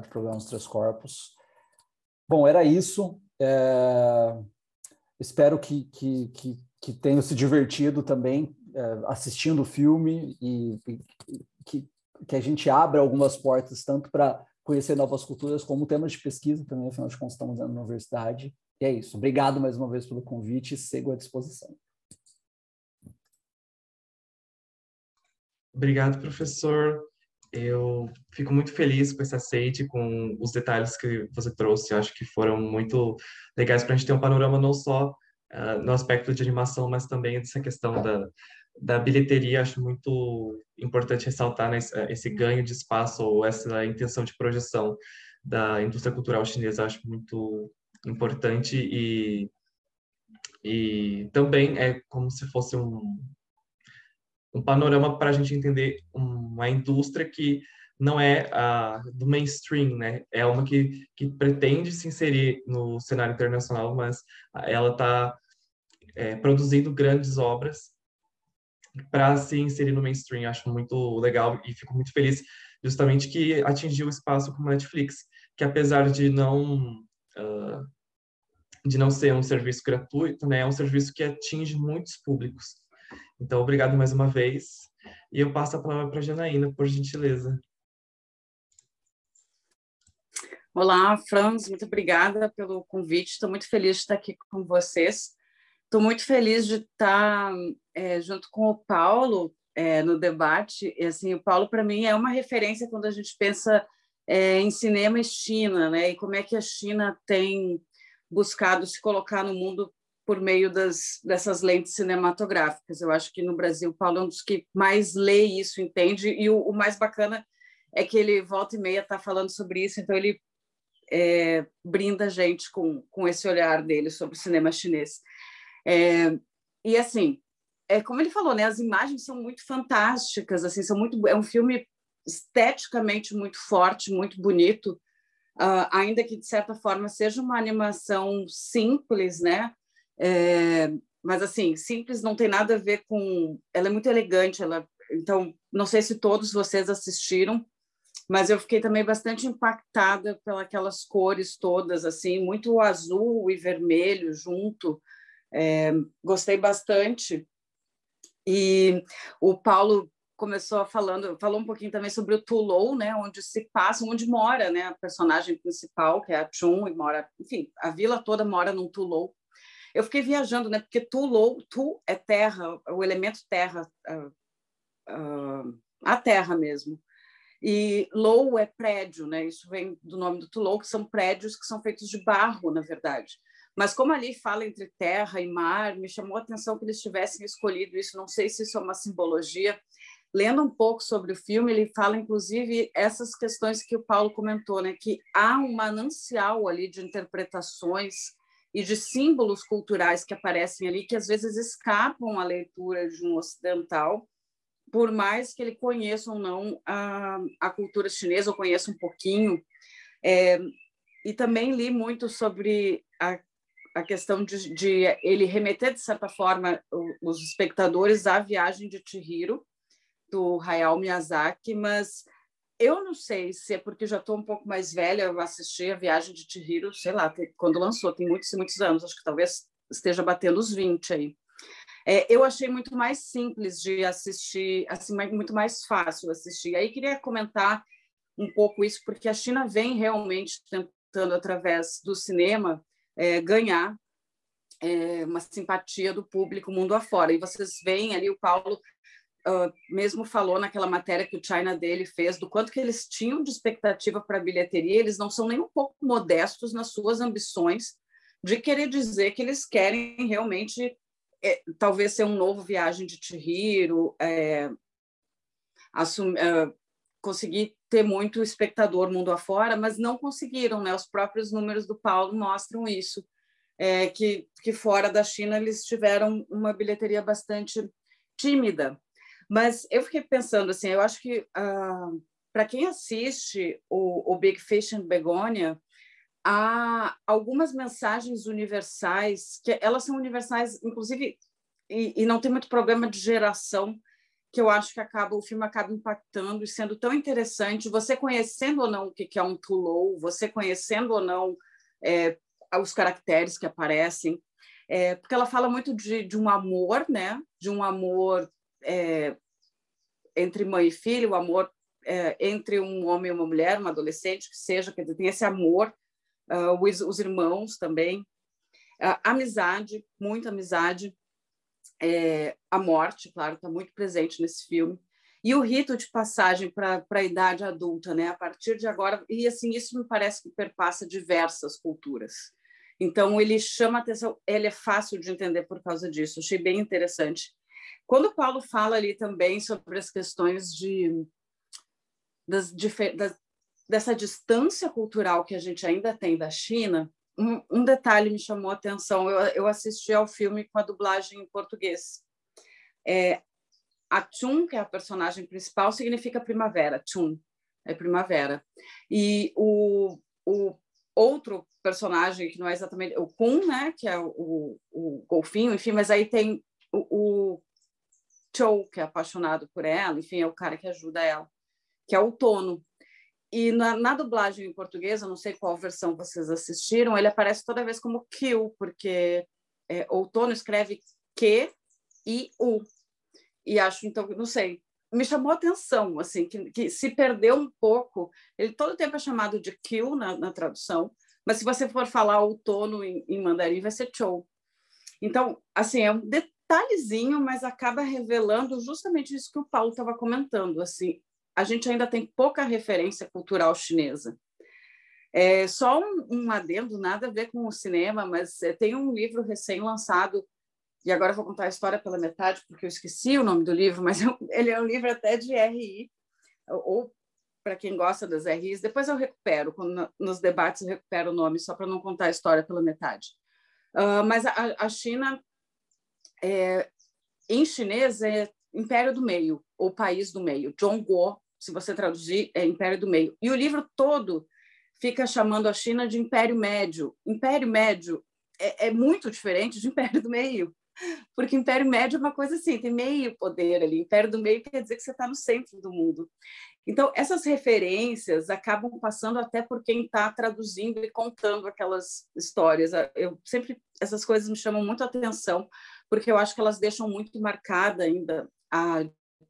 de programas Três Corpos. Bom, era isso. É, espero que, que, que, que tenham se divertido também é, assistindo o filme e, e que, que a gente abra algumas portas tanto para conhecer novas culturas como temas de pesquisa também, afinal de contas estamos na universidade. E é isso. Obrigado mais uma vez pelo convite e sigo à disposição. Obrigado, professor. Eu fico muito feliz com esse aceite, com os detalhes que você trouxe. Eu acho que foram muito legais para a gente ter um panorama não só uh, no aspecto de animação, mas também dessa questão da, da bilheteria, acho muito importante ressaltar né, esse ganho de espaço ou essa intenção de projeção da indústria cultural chinesa, acho muito importante e, e também é como se fosse um, um panorama para a gente entender uma indústria que não é a do mainstream, né? É uma que, que pretende se inserir no cenário internacional, mas ela está é, produzindo grandes obras para se inserir no mainstream. Acho muito legal e fico muito feliz justamente que atingiu o espaço como Netflix, que apesar de não uh, de não ser um serviço gratuito, né, é um serviço que atinge muitos públicos. Então, obrigado mais uma vez. E eu passo a palavra para a Janaína, por gentileza. Olá, Franz, muito obrigada pelo convite. Estou muito feliz de estar aqui com vocês. Estou muito feliz de estar é, junto com o Paulo é, no debate. E, assim, o Paulo, para mim, é uma referência quando a gente pensa é, em cinema e China, né? E como é que a China tem buscado se colocar no mundo por meio das, dessas lentes cinematográficas. Eu acho que no Brasil, o Paulo é um dos que mais lê isso, entende, e o, o mais bacana é que ele volta e meia está falando sobre isso, então ele é, brinda a gente com, com esse olhar dele sobre o cinema chinês. É, e assim, é como ele falou, né? As imagens são muito fantásticas, assim, são muito. É um filme esteticamente muito forte, muito bonito, uh, ainda que de certa forma seja uma animação simples, né? É, mas assim, simples não tem nada a ver com. Ela é muito elegante, ela. Então, não sei se todos vocês assistiram, mas eu fiquei também bastante impactada pelas cores todas, assim, muito azul e vermelho junto. É, gostei bastante. E o Paulo começou falando, falou um pouquinho também sobre o Tulou, né, onde se passa, onde mora, né, a personagem principal, que é a Chun, e mora, enfim, a vila toda mora num Tulou. Eu fiquei viajando, né, porque Tulou, Tu é terra, o elemento terra, uh, uh, a terra mesmo. E Lou é prédio, né? Isso vem do nome do Tulou, que são prédios que são feitos de barro, na verdade. Mas como ali fala entre terra e mar, me chamou a atenção que eles tivessem escolhido isso. Não sei se isso é uma simbologia. Lendo um pouco sobre o filme, ele fala inclusive essas questões que o Paulo comentou, né? Que há um manancial ali de interpretações e de símbolos culturais que aparecem ali que às vezes escapam à leitura de um ocidental, por mais que ele conheça ou não a, a cultura chinesa, ou conheça um pouquinho. É, e também li muito sobre a a questão de, de, ele remeter, de certa forma, os espectadores à viagem de Chihiro, do Hayao Miyazaki, mas eu não sei se é porque já estou um pouco mais velha, eu assisti a viagem de Chihiro, sei lá, quando lançou, tem muitos e muitos anos, acho que talvez esteja batendo os 20 aí. É, eu achei muito mais simples de assistir, assim, muito mais fácil assistir. Aí queria comentar um pouco isso, porque a China vem realmente tentando, através do cinema, é, ganhar é, uma simpatia do público mundo afora. E vocês veem ali, o Paulo uh, mesmo falou naquela matéria que o China dele fez, do quanto que eles tinham de expectativa para a bilheteria, eles não são nem um pouco modestos nas suas ambições de querer dizer que eles querem realmente é, talvez ser um novo Viagem de Chihiro, é, assumir, é, conseguir ter muito espectador mundo afora, mas não conseguiram, né? Os próprios números do Paulo mostram isso, é, que, que fora da China eles tiveram uma bilheteria bastante tímida. Mas eu fiquei pensando assim, eu acho que ah, para quem assiste o, o Big Fish and Begonia, há algumas mensagens universais, que elas são universais, inclusive, e, e, não tem muito problema de geração, que eu acho que acaba o filme acaba impactando e sendo tão interessante, você conhecendo ou não o que é um Tulou, você conhecendo ou não é, os caracteres que aparecem, é, porque ela fala muito de, de, um amor, né? De um amor é, entre mãe e filho, o amor é, entre um homem e uma mulher, uma adolescente, que seja, dizer, tem esse amor uh, os, os, irmãos também, uh, amizade, muita amizade, é, a morte, claro, está muito presente nesse filme, e o rito de passagem para a idade adulta, né? A partir de agora, e assim isso me parece que perpassa diversas culturas. Então ele chama atenção, ele é fácil de entender por causa disso. Achei bem interessante. Quando Paulo fala ali também sobre as questões de das, das, dessa distância cultural que a gente ainda tem da China, um, um detalhe me chamou a atenção. Eu, eu, assisti ao filme com a dublagem em português. É, a Chun, que é a personagem principal, significa primavera. Chun é primavera. E o, o outro personagem, que não é exatamente o Kun, né, que é o, o, golfinho, enfim, mas aí tem o, o Chou, que é apaixonado por ela, enfim, é o cara que ajuda ela, que é o Tono. E na, na, dublagem em português, eu não sei qual versão vocês assistiram, ele aparece toda vez como Kill, porque é, outono escreve Q e U. E acho, então, não sei, me chamou a atenção, assim, que, que se perdeu um pouco. Ele todo tempo é chamado de Kill na, na tradução, mas se você for falar outono em, em mandarim, vai ser Chou. Então, assim, é um detalhezinho, mas acaba revelando justamente isso que o Paulo estava comentando, assim, a gente ainda tem pouca referência cultural chinesa. É, só um, um adendo, nada a ver com o cinema, mas é, tem um livro recém-lançado, e agora vou contar a história pela metade, porque eu esqueci o nome do livro, mas eu, ele é um livro até de RI, ou para quem gosta das RIs, depois eu recupero, quando, nos debates eu recupero o nome, só para não contar a história pela metade. Uh, mas a, a China, é, em chinês, é Império do Meio, ou País do Meio, Zhongguo se você traduzir, é Império do Meio. E o livro todo fica chamando a China de Império Médio. Império Médio é, é muito diferente de Império do Meio, porque Império Médio é uma coisa assim, tem meio poder ali. Império do Meio quer dizer que você está no centro do mundo. Então, essas referências acabam passando até por quem está traduzindo e contando aquelas histórias. Eu sempre essas coisas me chamam muito a atenção, porque eu acho que elas deixam muito marcada ainda a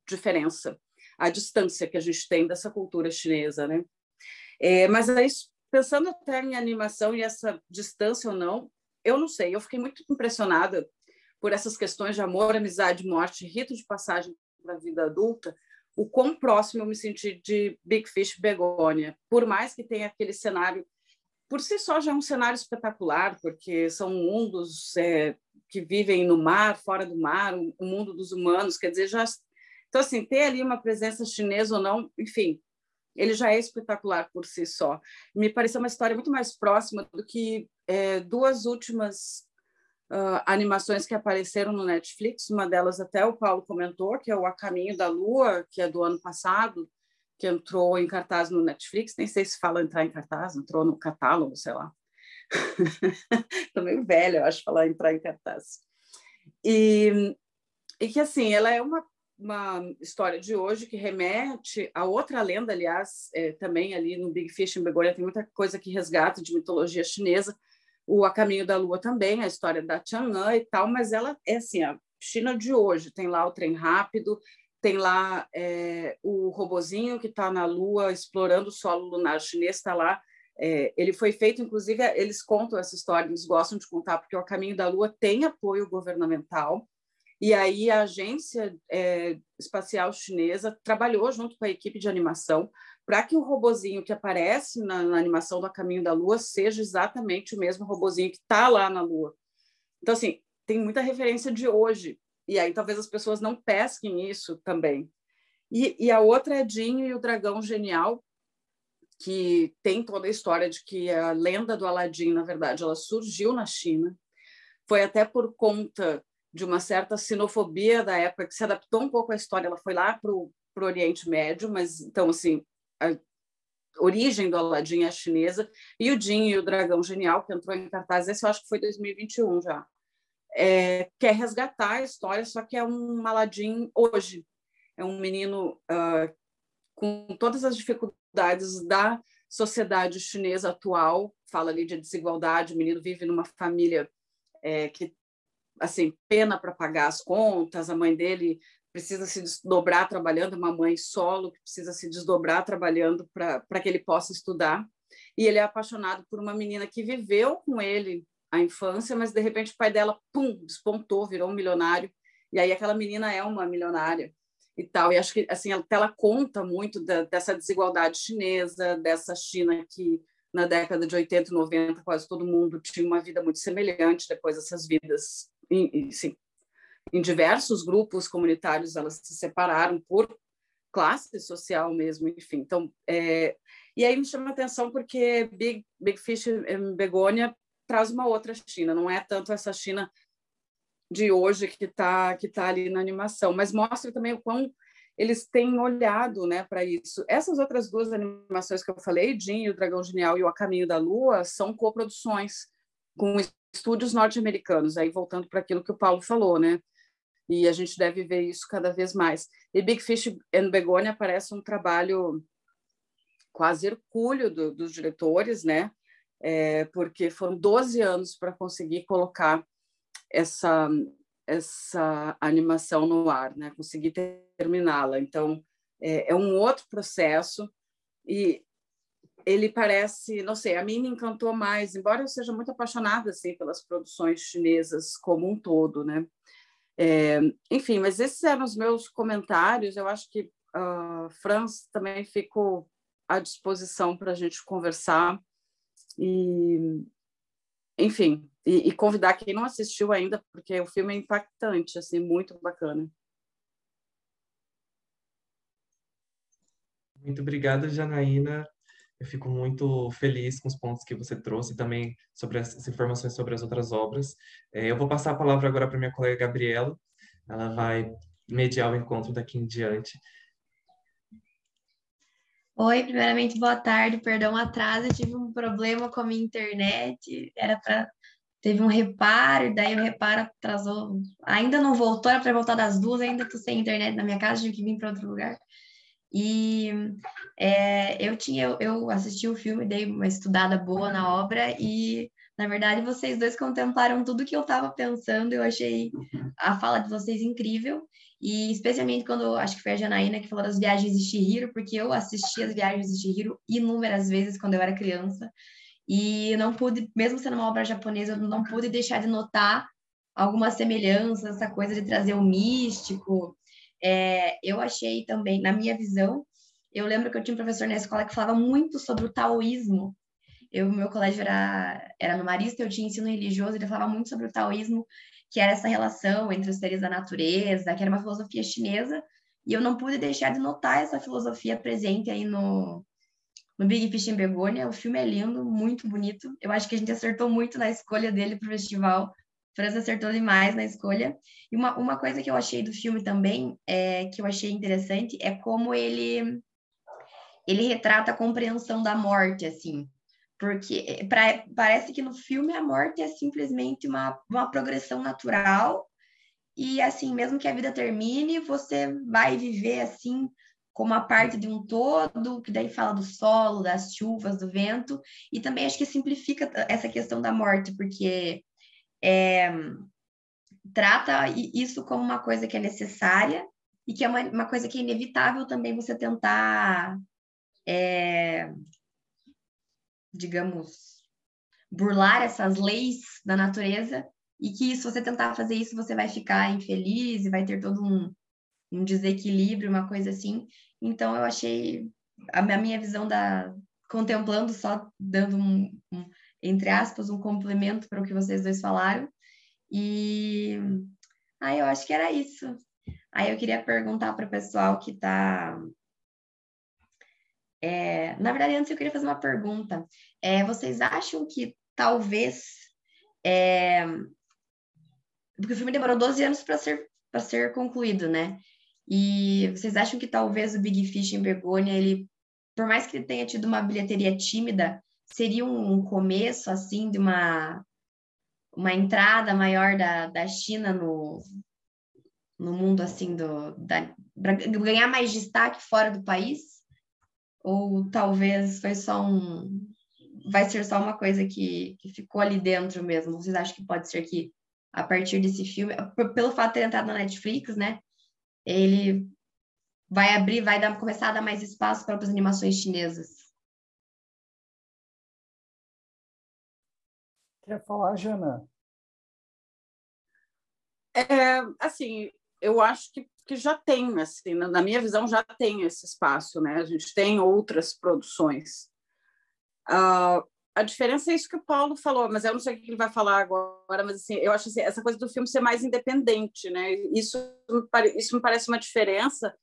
diferença a distância que a gente tem dessa cultura chinesa, né? É, mas aí, pensando até em animação e essa distância ou não, eu não sei, eu fiquei muito impressionada por essas questões de amor, amizade, morte, rito de passagem para a vida adulta, o quão próximo eu me senti de Big Fish Begonia, por mais que tenha aquele cenário, por si só já é um cenário espetacular, porque são mundos é, que vivem no mar, fora do mar, o mundo dos humanos, quer dizer, já então, assim, ter ali uma presença chinesa ou não, enfim, ele já é espetacular por si só. Me pareceu uma história muito mais próxima do que é, duas últimas uh, animações que apareceram no Netflix. Uma delas até o Paulo comentou, que é o A Caminho da Lua, que é do ano passado, que entrou em cartaz no Netflix. Nem sei se fala entrar em cartaz, entrou no catálogo, sei lá. Estou meio velha, eu acho, falar entrar em cartaz. E, e que, assim, ela é uma uma história de hoje que remete a outra lenda, aliás, é, também ali no Big Fish em Begonia tem muita coisa que resgata de mitologia chinesa, o A Caminho da Lua também, a história da Chang'an e tal, mas ela é assim, a China de hoje, tem lá o trem rápido, tem lá é, o robozinho que está na Lua explorando o solo lunar chinês, está lá, é, ele foi feito, inclusive, eles contam essa história, eles gostam de contar, porque o Caminho da Lua tem apoio governamental, e aí a agência é, espacial chinesa trabalhou junto com a equipe de animação para que o robozinho que aparece na, na, animação do Caminho da Lua seja exatamente o mesmo robozinho que está lá na Lua. Então, assim, tem muita referência de hoje. E aí talvez as pessoas não pesquem isso também. E, e a outra é Dinho e o Dragão Genial, que tem toda a história de que a lenda do Aladim, na verdade, ela surgiu na China. Foi até por conta de uma certa sinofobia da época que se adaptou um pouco à história. Ela foi lá para o Oriente Médio, mas então assim a origem do Aladim é chinesa e o Jin e o Dragão Genial que entrou em cartaz esse eu acho que foi 2021 já é, quer resgatar a história só que é um Aladim hoje é um menino uh, com todas as dificuldades da sociedade chinesa atual fala ali de desigualdade o menino vive numa família é, que assim pena para pagar as contas a mãe dele precisa se desdobrar trabalhando, uma mãe solo que precisa se desdobrar trabalhando para que ele possa estudar. E ele é apaixonado por uma menina que viveu com ele a infância, mas de repente o pai dela, pum, despontou, virou um milionário. E aí aquela menina é uma milionária e tal. E acho que assim ela, ela conta muito da, dessa desigualdade chinesa, dessa China que na década de 80 e 90 quase todo mundo tinha uma vida muito semelhante, depois essas vidas, e, e, sim, em diversos grupos comunitários elas se separaram por classe social mesmo, enfim. Então, é, e aí me chama a atenção porque Big, Big Fish em Begônia traz uma outra China, não é tanto essa China de hoje que está que tá ali na animação, mas mostra também o quão eles têm olhado né, para isso. Essas outras duas animações que eu falei, Jin, o Dragão Genial e o A Caminho da Lua, são coproduções com estúdios norte-americanos. Aí voltando para aquilo que o Paulo falou, né? e a gente deve ver isso cada vez mais. E Big Fish and Begonia parece um trabalho quase hercúleo do, dos diretores, né? É, porque foram 12 anos para conseguir colocar essa essa animação no ar, né? Conseguir terminá-la. Então é, é um outro processo e ele parece, não sei, a mim me encantou mais, embora eu seja muito apaixonada assim pelas produções chinesas como um todo, né? É, enfim, mas esses eram os meus comentários. Eu acho que uh, Franz também fico à disposição para a gente conversar e, enfim, e, e, convidar quem não assistiu ainda, porque o filme é impactante, assim, muito bacana. Muito obrigada, Janaína. Eu fico muito feliz com os pontos que você trouxe também sobre as informações sobre as outras obras. É, eu vou passar a palavra agora para minha colega Gabriela. Ela vai mediar o encontro daqui em diante. Oi, primeiramente, boa tarde. Perdão o atraso, tive um problema com a minha internet. Era para teve um reparo, daí o reparo atrasou. Ainda não voltou, era para voltar das duas, ainda estou sem internet na minha casa, tive que vir para outro lugar. E é, eu tinha, eu, eu assisti o filme, dei uma estudada boa na obra e, na verdade, vocês dois contemplaram tudo que eu estava pensando. Eu achei a fala de vocês incrível e especialmente quando acho que foi a Janaína que falou das viagens de Shihiro, porque eu assisti as viagens de Shihiro inúmeras vezes quando eu era criança. E não pude, mesmo sendo uma obra japonesa, não pude deixar de notar algumas semelhanças, essa coisa de trazer o místico, é, eu achei também, na minha visão, eu lembro que eu tinha um professor na escola que falava muito sobre o taoísmo. Eu, meu colégio era, era no Marista, eu tinha ensino religioso, ele falava muito sobre o taoísmo, que era essa relação entre os seres da natureza, que era uma filosofia chinesa, e eu não pude deixar de notar essa filosofia presente aí no, no Big Fish em Begonia. O filme é lindo, muito bonito. Eu acho que a gente acertou muito na escolha dele para o festival, França acertou demais na escolha. E uma, uma coisa que eu achei do filme também, é, que eu achei interessante, é como ele ele retrata a compreensão da morte, assim. Porque é, pra, parece que no filme a morte é simplesmente uma, uma progressão natural. E, assim, mesmo que a vida termine, você vai viver, assim, como a parte de um todo, que daí fala do solo, das chuvas, do vento. E também acho que simplifica essa questão da morte, porque é, trata isso como uma coisa que é necessária e que é uma, uma coisa que é inevitável também você tentar, é, digamos, burlar essas leis da natureza e que se você tentar fazer isso você vai ficar infeliz e vai ter todo um, um desequilíbrio, uma coisa assim. Então eu achei a minha visão da contemplando só dando um, um entre aspas, um complemento para o que vocês dois falaram. E aí eu acho que era isso. Aí eu queria perguntar para o pessoal que está. É, na verdade, antes eu queria fazer uma pergunta. É, vocês acham que talvez. É, porque o filme demorou 12 anos para ser, ser concluído, né? E vocês acham que talvez o Big Fish em Begônia, ele, por mais que ele tenha tido uma bilheteria tímida, seria um começo, assim, de uma, uma entrada maior da, da China no, no mundo, assim, do, da, ganhar mais destaque fora do país? Ou talvez foi só um... vai ser só uma coisa que, que ficou ali dentro mesmo? Vocês acham que pode ser que, a partir desse filme, pelo fato de ter entrado na Netflix, né, ele vai abrir, vai dar, começar a dar mais espaço para as animações chinesas. Quer falar, Jana? É, assim, eu acho que, que já tem, assim, na minha visão, já tem esse espaço, né? A gente tem outras produções. Uh, a diferença é isso que o Paulo falou, mas eu não sei o que ele vai falar agora, mas assim, eu acho assim, essa coisa do filme ser mais independente, né? Isso, isso me parece uma diferença.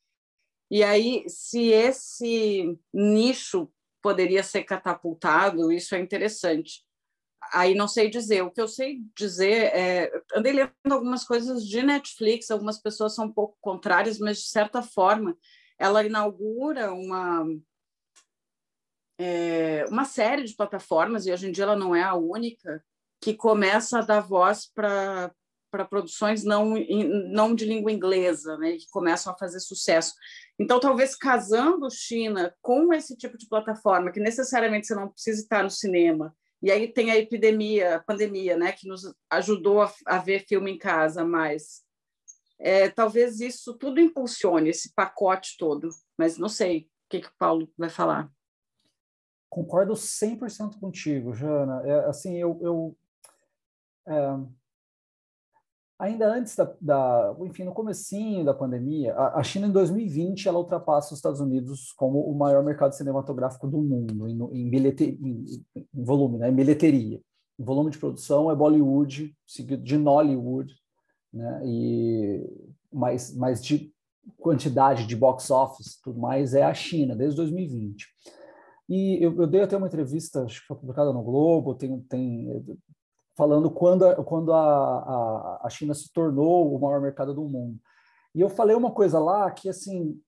E aí, se esse nicho poderia ser catapultado, isso é interessante. Aí não sei dizer. O que eu sei dizer é. Andei lendo algumas coisas de Netflix, algumas pessoas são um pouco contrárias, mas de certa forma ela inaugura uma é, uma série de plataformas, e hoje em dia ela não é a única, que começa a dar voz para para produções não, não de língua inglesa, né, que começam a fazer sucesso. Então, talvez casando China com esse tipo de plataforma, que necessariamente você não precisa estar no cinema, e aí tem a epidemia, a pandemia, né, que nos ajudou a, a ver filme em casa, mas é, talvez isso tudo impulsione esse pacote todo, mas não sei o que, que o Paulo vai falar. Concordo 100% contigo, Jana. É, assim, eu, eu é, ainda antes da, da, enfim, no comecinho da pandemia, a, a, China em 2020 ela ultrapassa os Estados Unidos como o maior mercado cinematográfico do mundo em, em, bilhete, em, em volume, né, em bilheteria. Em volume de produção é Bollywood, seguido de Nollywood, né, e mais, mais de quantidade de box office, tudo mais é a China desde 2020. E eu, eu, dei até uma entrevista, acho que foi publicada no Globo, tem, tem falando quando, a, quando a, a, a China se tornou o maior mercado do mundo. E eu falei uma coisa lá que, assim,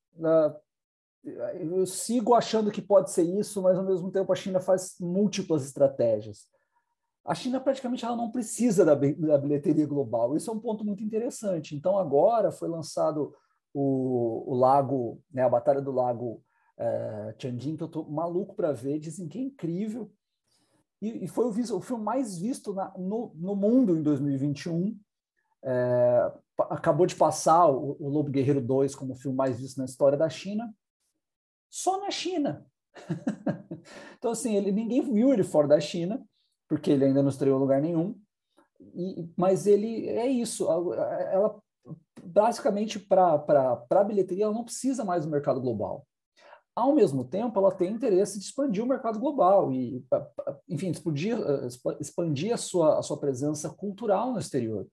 eu sigo achando que pode ser isso, mas ao mesmo tempo a China faz múltiplas estratégias. A China praticamente ela não precisa da, da bilheteria global. Isso é um ponto muito interessante. Então agora foi lançado o, o lago, né, a Batalha do Lago é, Tianjin, que eu tô maluco para ver, dizem que é incrível. E, e foi o, o, filme mais visto na, no, no, mundo em 2021. É, acabou de passar o, o Lobo Guerreiro 2 como o filme mais visto na história da China. Só na China. então, assim, ele, ninguém viu ele fora da China, porque ele ainda não estreou em lugar nenhum. E, mas ele é isso. Ela basicamente para a bilheteria ela não precisa mais do mercado global ao mesmo tempo, ela tem interesse de expandir o mercado global e, enfim, expandir, eh, expandir a, sua, a sua presença cultural no exterior.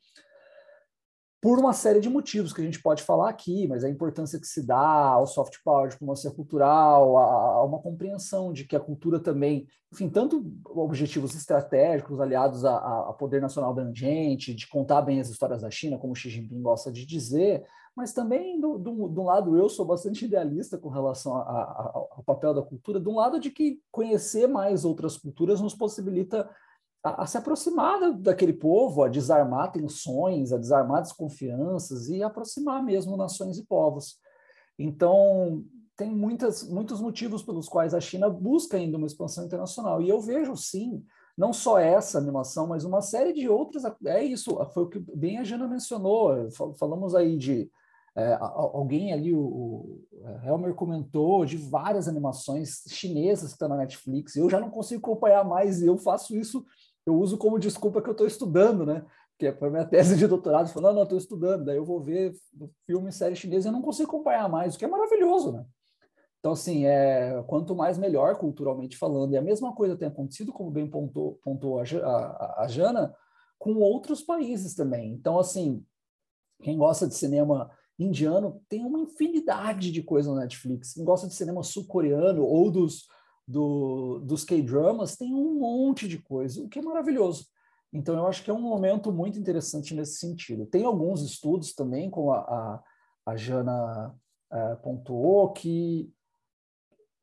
Por uma série de motivos que a gente pode falar aqui, mas a importância que se dá ao soft power, diplomacia cultural, a, a uma compreensão de que a cultura também, enfim, tanto objetivos estratégicos aliados a, a poder nacional abrangente, de contar bem as histórias da China, como Xi Jinping gosta de dizer, mas também do, do, do lado eu sou bastante idealista com relação a, a, ao papel da cultura, de um lado de que conhecer mais outras culturas nos possibilita a, a, se aproximar daquele povo, a desarmar tensões, a desarmar desconfianças e aproximar mesmo nações e povos. Então, tem muitas, muitos motivos pelos quais a China busca ainda uma expansão internacional. E eu vejo, sim, não só essa animação, mas uma série de outras. É isso, foi o que bem a Jana mencionou. Falamos aí de é, alguém ali, o, o é, Helmer comentou de várias animações chinesas que estão na Netflix. Eu já não consigo acompanhar mais e eu faço isso, eu uso como desculpa que eu estou estudando, né? Que é para minha tese de doutorado, falando, não, não, estou estudando. Daí eu vou ver filme e série chinesa e eu não consigo acompanhar mais, o que é maravilhoso, né? Então, assim, é, quanto mais melhor culturalmente falando. E a mesma coisa tem acontecido, como bem pontuou, pontuou a, a, a Jana, com outros países também. Então, assim, quem gosta de cinema indiano tem uma infinidade de coisas na Netflix. Quem gosta de cinema sul-coreano ou dos, do, dos K-dramas tem um monte de coisa, o que é maravilhoso. Então, eu acho que é um momento muito interessante nesse sentido. Tem alguns estudos também, como a, a, a Jana é, pontuou, que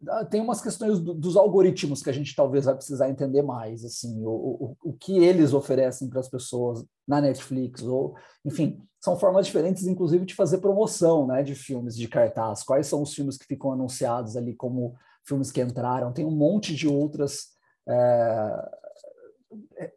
ah, tem umas questões do, dos algoritmos que a gente talvez vai precisar entender mais, assim, o, o, o que eles oferecem para as pessoas na Netflix, ou, enfim, são formas diferentes, inclusive, de fazer promoção, né, de filmes de cartaz. Quais são os filmes que ficam anunciados ali como filmes que entraram? Tem um monte de outras é,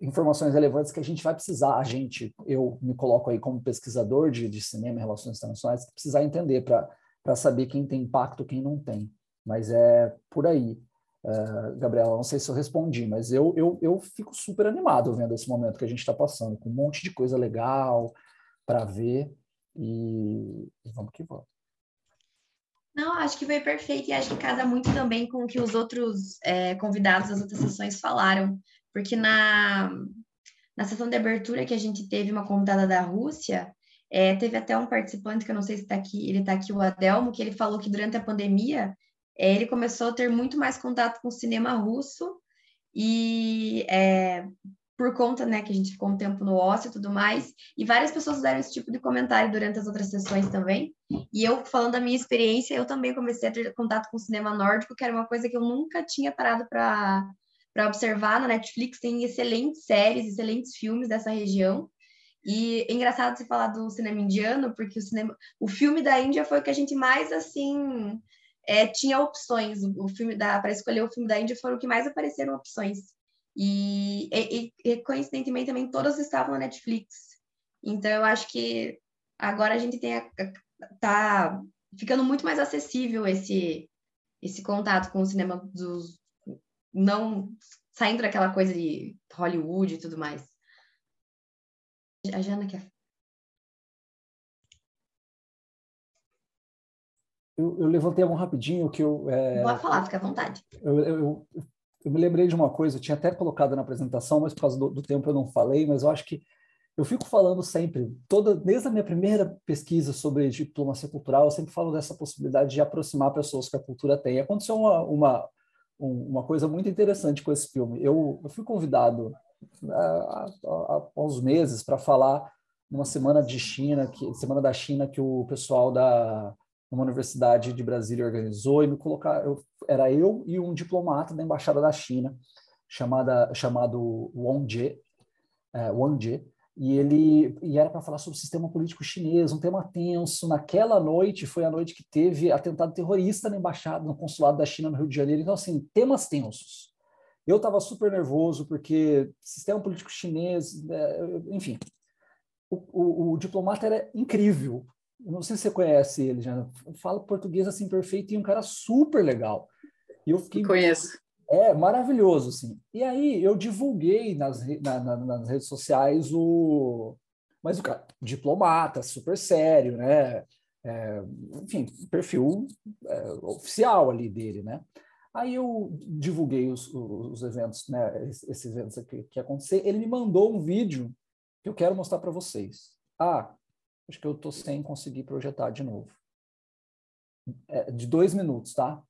informações relevantes que a gente vai precisar, a gente, eu me coloco aí como pesquisador de, de cinema e relações internacionais, precisar entender para saber quem tem impacto, quem não tem. Mas é por aí. Uh, Gabriela, não sei se eu respondi, mas eu, eu, eu fico super animado vendo esse momento que a gente está passando, com um monte de coisa legal para ver e, e vamos que vamos. Não, acho que foi perfeito e acho que casa muito também com o que os outros é, convidados das outras sessões falaram porque na, na sessão de abertura que a gente teve uma convidada da Rússia, é, teve até um participante que eu não sei se está aqui, ele está aqui, o Adelmo, que ele falou que durante a pandemia é, ele começou a ter muito mais contato com o cinema russo e é, por conta, né, que a gente ficou um tempo no ócio e tudo mais, e várias pessoas deram esse tipo de comentário durante as outras sessões também. E eu, falando da minha experiência, eu também comecei a ter contato com o cinema nórdico, que era uma coisa que eu nunca tinha parado para para observar na Netflix, tem excelentes séries, excelentes filmes dessa região. E é engraçado você falar do cinema indiano, porque o cinema, o filme da Índia foi o que a gente mais assim é, tinha opções. O, filme da para escolher o filme da Índia foram o que mais apareceram opções. E, e, e, coincidentemente também todos estavam na Netflix. Então eu acho que agora a gente tem a, tá ficando muito mais acessível esse esse contato com o cinema dos, não saindo daquela coisa de Hollywood e tudo mais. A Jana quer. Eu, eu levantei a mão rapidinho que eu. É... Pode falar, fica à vontade. Eu, eu, eu, me lembrei de uma coisa, eu tinha até colocado na apresentação, mas por causa do, do tempo eu não falei, mas eu acho que eu fico falando sempre, toda, desde a minha primeira pesquisa sobre diplomacia cultural, eu sempre falo dessa possibilidade de aproximar pessoas que a cultura tem. Aconteceu uma, uma um, uma coisa muito interessante com esse filme. Eu, eu fui convidado há, há, há uns meses para falar numa semana de China, que semana da China que o pessoal da uma universidade de Brasília organizou e me colocar, eu, era eu e um diplomata da embaixada da China chamada chamado Wang Jie, é, Wang Jie e ele e era para falar sobre o sistema político chinês, um tema tenso. Naquela noite foi a noite que teve atentado terrorista na embaixada, no consulado da China no Rio de Janeiro. Então assim, temas tensos. Eu estava super nervoso porque sistema político chinês, é, enfim, o, o, o, diplomata era incrível. Eu não sei se você conhece ele, já fala português assim perfeito e um cara super legal. E eu fiquei conheço é maravilhoso, assim. E aí eu divulguei nas, na, na, nas redes sociais o. Mas o cara, diplomata, super sério, né? É, enfim, perfil é, oficial ali dele, né? Aí eu divulguei os, os eventos, né? Esses eventos aqui que acontecer. Ele me mandou um vídeo que eu quero mostrar para vocês. Ah, acho que eu tô sem conseguir projetar de novo. É, de dois minutos, tá?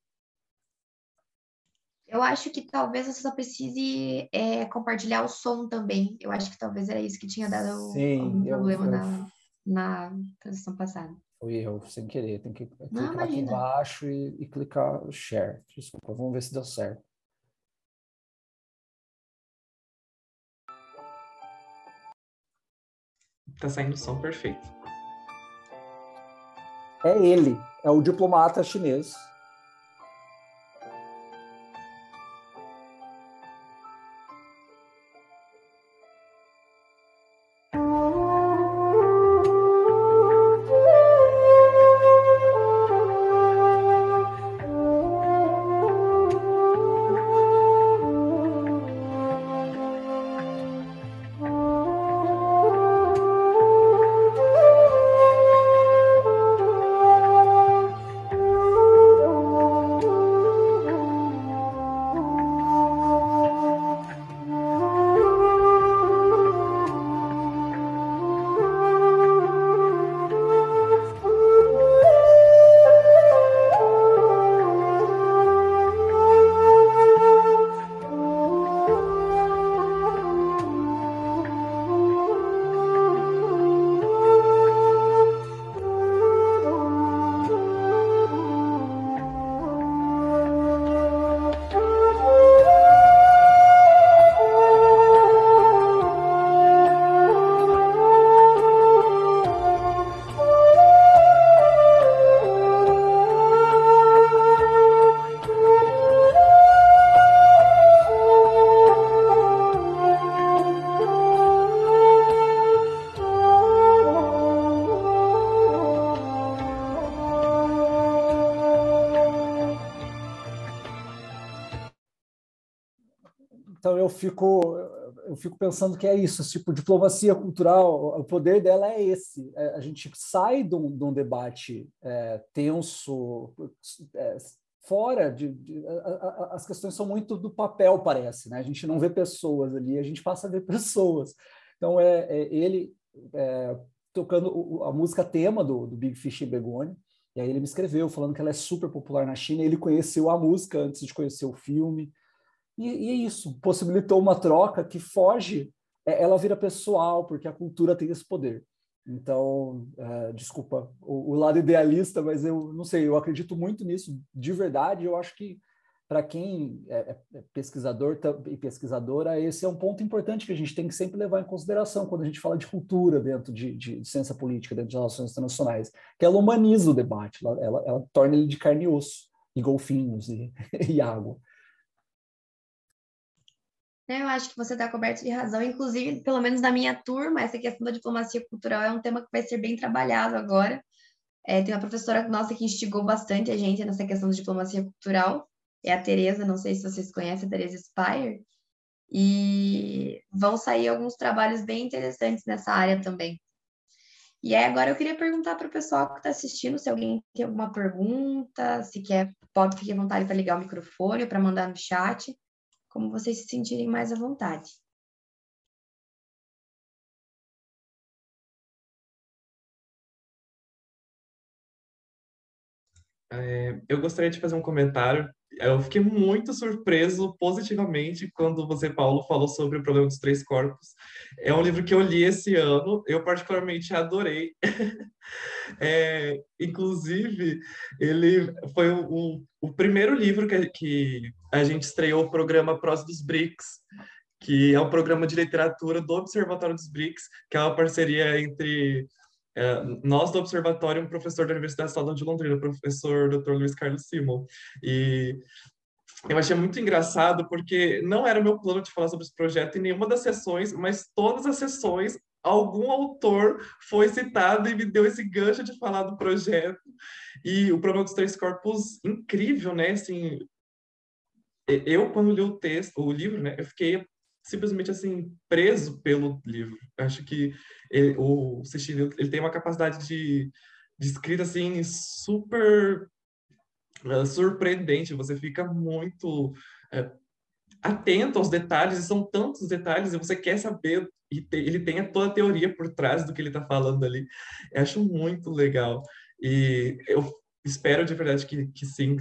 Eu acho que talvez você só precise é, compartilhar o som também. Eu acho que talvez era isso que tinha dado Sim, algum eu, problema eu, na, na transição passada. Foi erro, sem querer. Tem que clicar Não, aqui embaixo e, e clicar share. Desculpa, vamos ver se deu certo. Tá saindo o som perfeito. É ele, é o diplomata chinês Então eu fico eu fico pensando que é isso, tipo diplomacia cultural, o poder dela é esse. É, a gente sai de um, de um debate é, tenso, é, fora de, de a, a, as questões são muito do papel parece, né? A gente não vê pessoas ali, a gente passa a ver pessoas. Então é, é ele é, tocando a música tema do, do Big Fish e Begone. E aí ele me escreveu falando que ela é super popular na China. Ele conheceu a música antes de conhecer o filme. E, e é isso, possibilitou uma troca que foge, é, ela vira pessoal, porque a cultura tem esse poder. Então, é, desculpa o, o, lado idealista, mas eu não sei, eu acredito muito nisso de verdade. Eu acho que para quem é, é, é pesquisador e pesquisadora, esse é um ponto importante que a gente tem que sempre levar em consideração quando a gente fala de cultura dentro de, de ciência política, dentro de relações internacionais, que ela humaniza o debate, ela, ela, ela torna ele de carne e osso, e golfinhos e, e água. Eu acho que você está coberto de razão, inclusive, pelo menos na minha turma, essa questão da diplomacia cultural é um tema que vai ser bem trabalhado agora. É, tem uma professora nossa que instigou bastante a gente nessa questão de diplomacia cultural, é a Tereza, não sei se vocês conhecem, a Tereza Spire, e vão sair alguns trabalhos bem interessantes nessa área também. E aí, agora eu queria perguntar para o pessoal que está assistindo se alguém tem alguma pergunta, se quer, pode ficar à vontade para ligar o microfone ou para mandar no chat, como vocês se sentirem mais à vontade. É, eu gostaria de fazer um comentário eu fiquei muito surpreso positivamente quando você, Paulo, falou sobre o problema dos três corpos. É um livro que eu li esse ano, eu particularmente adorei. é, inclusive, ele foi o, o, o primeiro livro que, que a gente estreou o programa Prós dos BRICS, que é um programa de literatura do Observatório dos BRICS, que é uma parceria entre é, nós do Observatório, um professor da Universidade Estadual de Londrina, o professor Dr. Luiz Carlos Simon. E eu achei muito engraçado porque não era meu plano de falar sobre esse projeto em nenhuma das sessões, mas todas as sessões algum autor foi citado e me deu esse gancho de falar do projeto. E o problema dos três corpos, incrível, né? Assim, eu, quando li o texto, o livro, né, eu fiquei simplesmente assim preso pelo livro. Acho que ele, o Cecílio ele tem uma capacidade de, de escrita assim super uh, surpreendente. Você fica muito uh, atento aos detalhes e são tantos detalhes e você quer saber e te, ele tem toda a teoria por trás do que ele está falando ali. Eu acho muito legal e eu espero de verdade que, que sim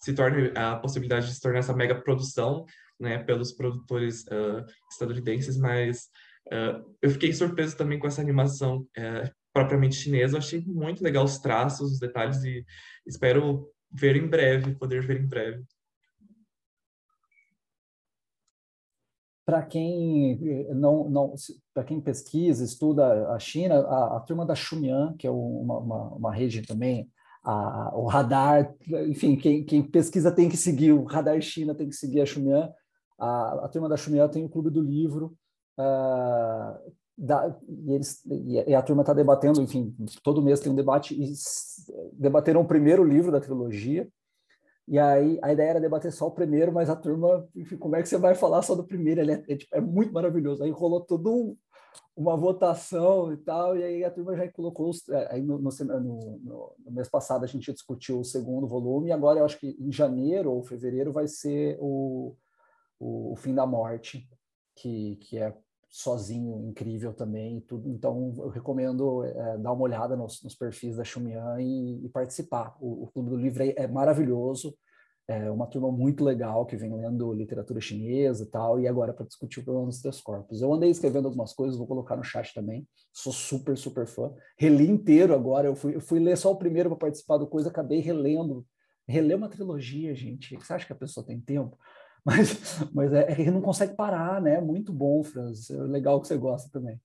se torne a possibilidade de se tornar essa mega produção né, pelos produtores uh, estadunidenses, mas uh, eu fiquei surpreso também com essa animação uh, propriamente chinesa. Eu achei muito legal os traços, os detalhes e espero ver em breve, poder ver em breve. Para quem não, não para quem pesquisa, estuda a China, a, a turma da Xumian, que é uma, uma, uma rede também a, o radar, enfim, quem, quem, pesquisa tem que seguir, o radar China tem que seguir a Xumian, a, a turma da Xumiel tem o Clube do Livro, uh, da, e, eles, e a turma está debatendo, enfim, todo mês tem um debate, e debateram o primeiro livro da trilogia, e aí a ideia era debater só o primeiro, mas a turma, enfim, como é que você vai falar só do primeiro? Ele é, é, tipo, é muito maravilhoso. Aí rolou todo um, uma votação e tal, e aí a turma já colocou, os, é, aí no, no, no, no, mês passado a gente discutiu o segundo volume, e agora eu acho que em janeiro ou fevereiro vai ser o, o, o Fim da Morte, que, que é sozinho, incrível também. Tudo. Então, eu recomendo é, dar uma olhada nos, nos perfis da Xumian e, e participar. O, o, Clube do Livro é, é maravilhoso, é uma turma muito legal que vem lendo literatura chinesa e tal, e agora para discutir o problema dos três corpos. Eu andei escrevendo algumas coisas, vou colocar no chat também. Sou super, super fã. Reli inteiro agora, eu fui, eu fui ler só o primeiro para participar do coisa, acabei relendo. Reler uma trilogia, gente. Você acha que a pessoa tem tempo? Mas, mas é, é, não consegue parar, né? Muito bom, Franz. É legal que você gosta também.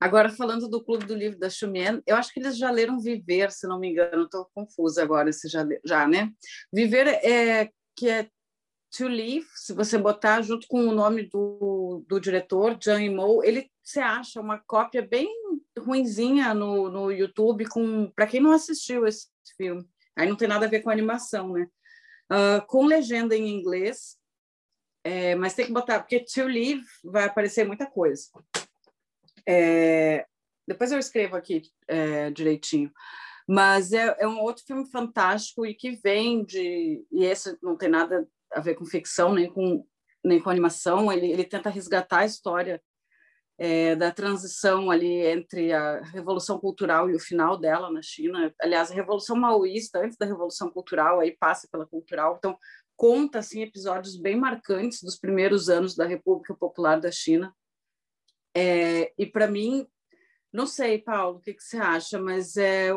Agora, falando do Clube do Livro da Chumien, eu acho que eles já leram Viver, se não me engano, estou confusa agora se já, já, né? Viver é que é To Live, se você botar junto com o nome do, do diretor, John Imou, ele você acha uma cópia bem ruinzinha no, no YouTube, para quem não assistiu esse filme. Aí não tem nada a ver com animação, né? Uh, com legenda em inglês, é, mas tem que botar, porque To Live vai aparecer muita coisa. É, depois eu escrevo aqui é, direitinho. Mas é, é, um outro filme fantástico e que vem de. E esse não tem nada a ver com ficção, nem com, nem com animação. Ele, ele tenta resgatar a história é, da transição ali entre a Revolução Cultural e o final dela na China. Aliás, a Revolução Maoísta, antes da Revolução Cultural, aí passa pela Cultural. Então, conta assim, episódios bem marcantes dos primeiros anos da República Popular da China. É, e para mim, não sei, Paulo, o que, que, você acha, mas é,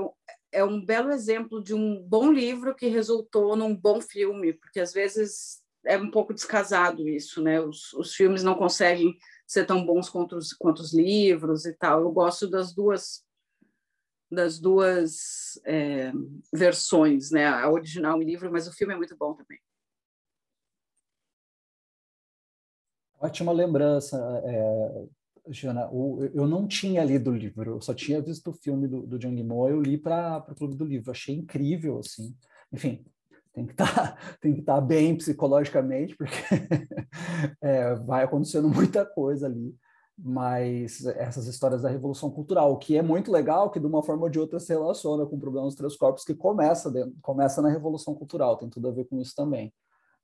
é um belo exemplo de um bom livro que resultou num bom filme, porque às vezes é um pouco descasado isso, né? Os, os filmes não conseguem ser tão bons quanto os, quanto os livros e tal. Eu gosto das duas das duas é, versões, né? A original e o livro, mas o filme é muito bom também. Ótima lembrança, é, Jana. O, eu não tinha lido o livro, eu só tinha visto o filme do, do Jang Mo, eu li para o Clube do Livro. Achei incrível, assim. Enfim, tem que tá, estar tá bem psicologicamente, porque é, vai acontecendo muita coisa ali. Mas essas histórias da revolução cultural, que é muito legal, que de uma forma ou de outra se relaciona com o problema dos três corpos, que começa, dentro, começa na revolução cultural, tem tudo a ver com isso também.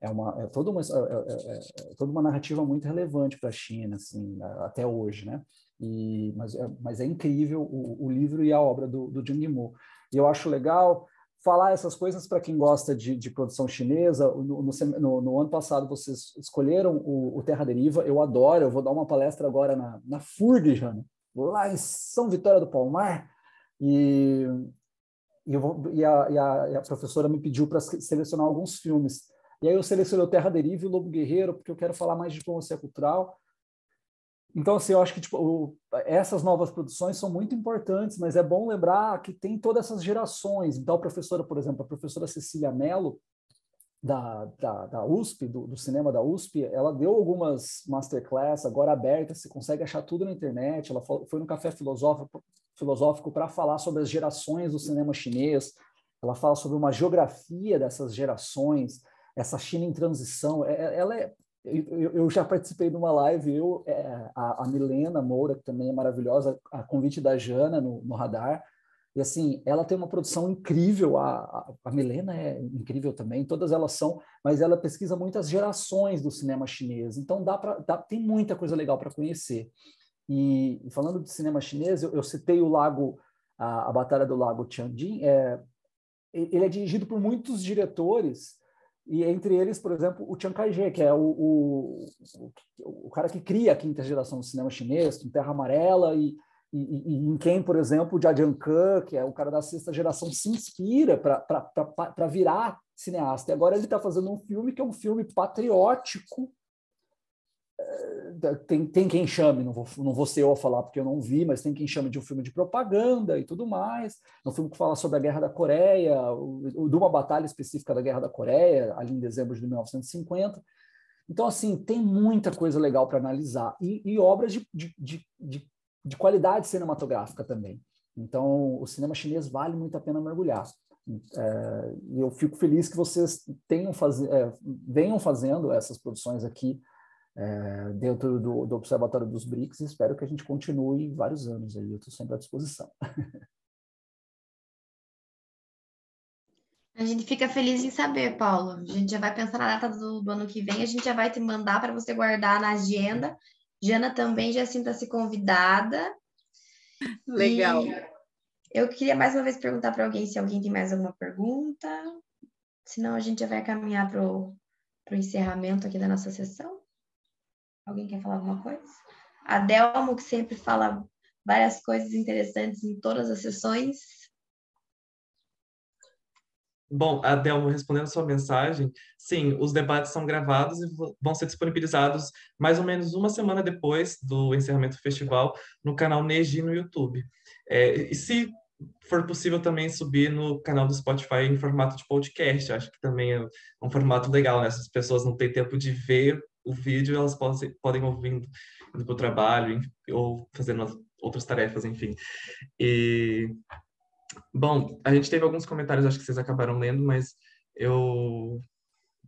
É, uma, é, toda, uma, é, é, é, é toda uma narrativa muito relevante para a China, assim, até hoje, né? E, mas, é, mas é incrível o, o livro e a obra do, do Zhang Yimou. E eu acho legal falar essas coisas para quem gosta de, de produção chinesa. No, no, no, ano passado vocês escolheram o, o, Terra Deriva, eu adoro, eu vou dar uma palestra agora na, na FURG, Jana, lá em São Vitória do Palmar, e, e, vou, e, a, e, a, a, professora me pediu para selecionar alguns filmes. E aí eu selecionei o Terra Deriva e o Lobo Guerreiro, porque eu quero falar mais de diplomacia cultural, então, assim, eu acho que tipo, o, essas novas produções são muito importantes, mas é bom lembrar que tem todas essas gerações. Então, a professora, por exemplo, a professora Cecília Mello, da, da, da USP, do, do, cinema da USP, ela deu algumas masterclass agora abertas, você consegue achar tudo na internet. Ela foi no Café Filosófico, filosófico para falar sobre as gerações do cinema chinês. Ela fala sobre uma geografia dessas gerações, essa China em transição. É, é, ela é eu, já participei de uma live, eu, é, a, a, Milena Moura, que também é maravilhosa, a convite da Jana no, no Radar, e assim, ela tem uma produção incrível, a, a, a, Milena é incrível também, todas elas são, mas ela pesquisa muitas gerações do cinema chinês, então dá pra, dá, tem muita coisa legal para conhecer. E, e, falando de cinema chinês, eu, eu citei o Lago, a, a Batalha do Lago Tianjin, é, ele é dirigido por muitos diretores e entre eles, por exemplo, o Chiang Kai-shek, que é o, o, o, o, cara que cria a quinta geração do cinema chinês, com Terra Amarela, e, e, e em quem, por exemplo, o Jia Jianke, que é o cara da sexta geração, se inspira para virar cineasta. E agora ele está fazendo um filme que é um filme patriótico tem, tem quem chame, não vou, não vou ser eu a falar porque eu não vi, mas tem quem chame de um filme de propaganda e tudo mais. É um filme que fala sobre a Guerra da Coreia, de uma batalha específica da Guerra da Coreia, ali em dezembro de 1950. Então, assim, tem muita coisa legal para analisar. E, e obras de, de, de, de, de qualidade cinematográfica também. Então, o cinema chinês vale muito a pena mergulhar. É, eu fico feliz que vocês tenham faz, é, venham fazendo essas produções aqui é, dentro do, do, Observatório dos BRICS espero que a gente continue vários anos aí, eu estou sempre à disposição. A gente fica feliz em saber, Paulo. A gente já vai pensar na data do, do ano que vem, a gente já vai te mandar para você guardar na agenda. Jana também já sinta-se convidada. Legal. E eu queria mais uma vez perguntar para alguém se alguém tem mais alguma pergunta. Senão a gente já vai caminhar para o encerramento aqui da nossa sessão. Alguém quer falar alguma coisa? A Delmo, que sempre fala várias coisas interessantes em todas as sessões. Bom, Adelmo, respondendo sua mensagem, sim, os debates são gravados e vão ser disponibilizados mais ou menos uma semana depois do encerramento do festival no canal Neji no YouTube. É, e se for possível também subir no canal do Spotify em formato de podcast, acho que também é um formato legal, né? As pessoas não têm tempo de ver o vídeo, elas podem, podem ouvindo indo para o trabalho ou fazendo outras tarefas, enfim. E, bom, a gente teve alguns comentários, acho que vocês acabaram lendo, mas eu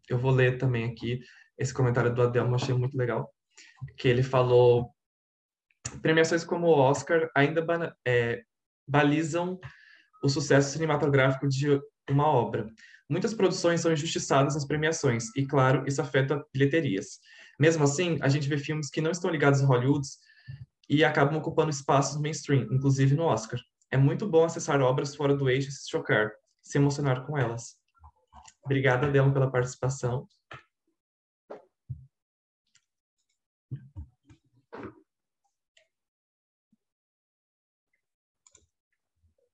eu vou ler também aqui esse comentário do Adelmo, achei muito legal, que ele falou premiações como o Oscar ainda é, balizam o sucesso cinematográfico de uma obra. Muitas produções são injustiçadas nas premiações, e claro, isso afeta bilheterias. Mesmo assim, a gente vê filmes que não estão ligados a Hollywood e acabam ocupando espaços mainstream, inclusive no Oscar. É muito bom acessar obras fora do eixo e se chocar, se emocionar com elas. Obrigada, Delma, pela participação.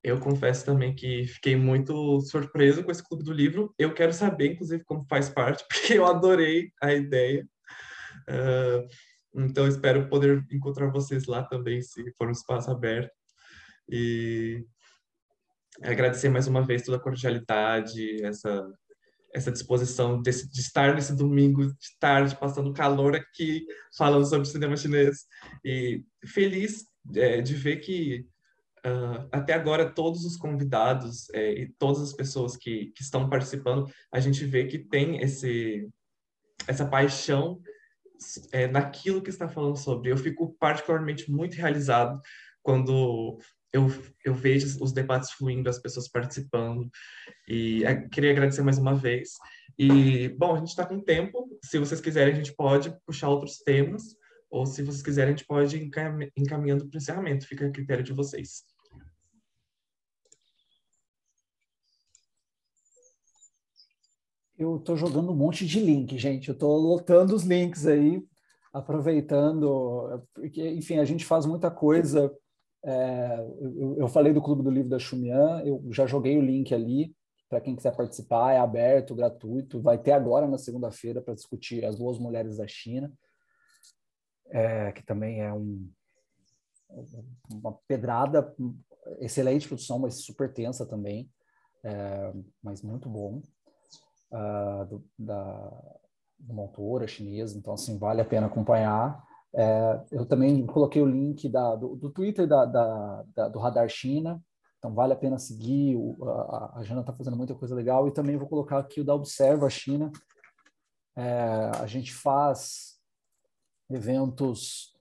Eu confesso também que fiquei muito surpreso com esse clube do livro. Eu quero saber, inclusive, como faz parte, porque eu adorei a ideia. Uh, então, espero poder encontrar vocês lá também, se for um espaço aberto. E agradecer mais uma vez toda a cordialidade, essa, essa disposição de, de estar nesse domingo de tarde, passando calor aqui, falando sobre cinema chinês. E feliz é, de ver que Uh, até agora, todos os convidados é, e todas as pessoas que, que estão participando, a gente vê que tem esse, essa paixão é, naquilo que está falando sobre. Eu fico particularmente muito realizado quando eu, eu vejo os debates fluindo, as pessoas participando. E é, queria agradecer mais uma vez. E, bom, a gente está com tempo. Se vocês quiserem, a gente pode puxar outros temas ou se vocês quiserem, a gente pode ir encaminhando para o encerramento, fica a critério de vocês. Eu estou jogando um monte de link, gente. Eu estou lotando os links aí, aproveitando. Porque, enfim, a gente faz muita coisa. É, eu, eu, falei do Clube do Livro da Xumian, eu já joguei o link ali para quem quiser participar, é aberto, gratuito. Vai ter agora na segunda-feira para discutir as duas mulheres da China é, que também é um, uma pedrada, excelente produção, mas super tensa também, é, mas muito bom, uh, do, da, uma autora chinesa, então assim, vale a pena acompanhar. É, eu também coloquei o link da, do, do Twitter da, da, da, do Radar China, então vale a pena seguir, o, a, a Jana está fazendo muita coisa legal, e também vou colocar aqui o da Observa China, é, a gente faz eventos.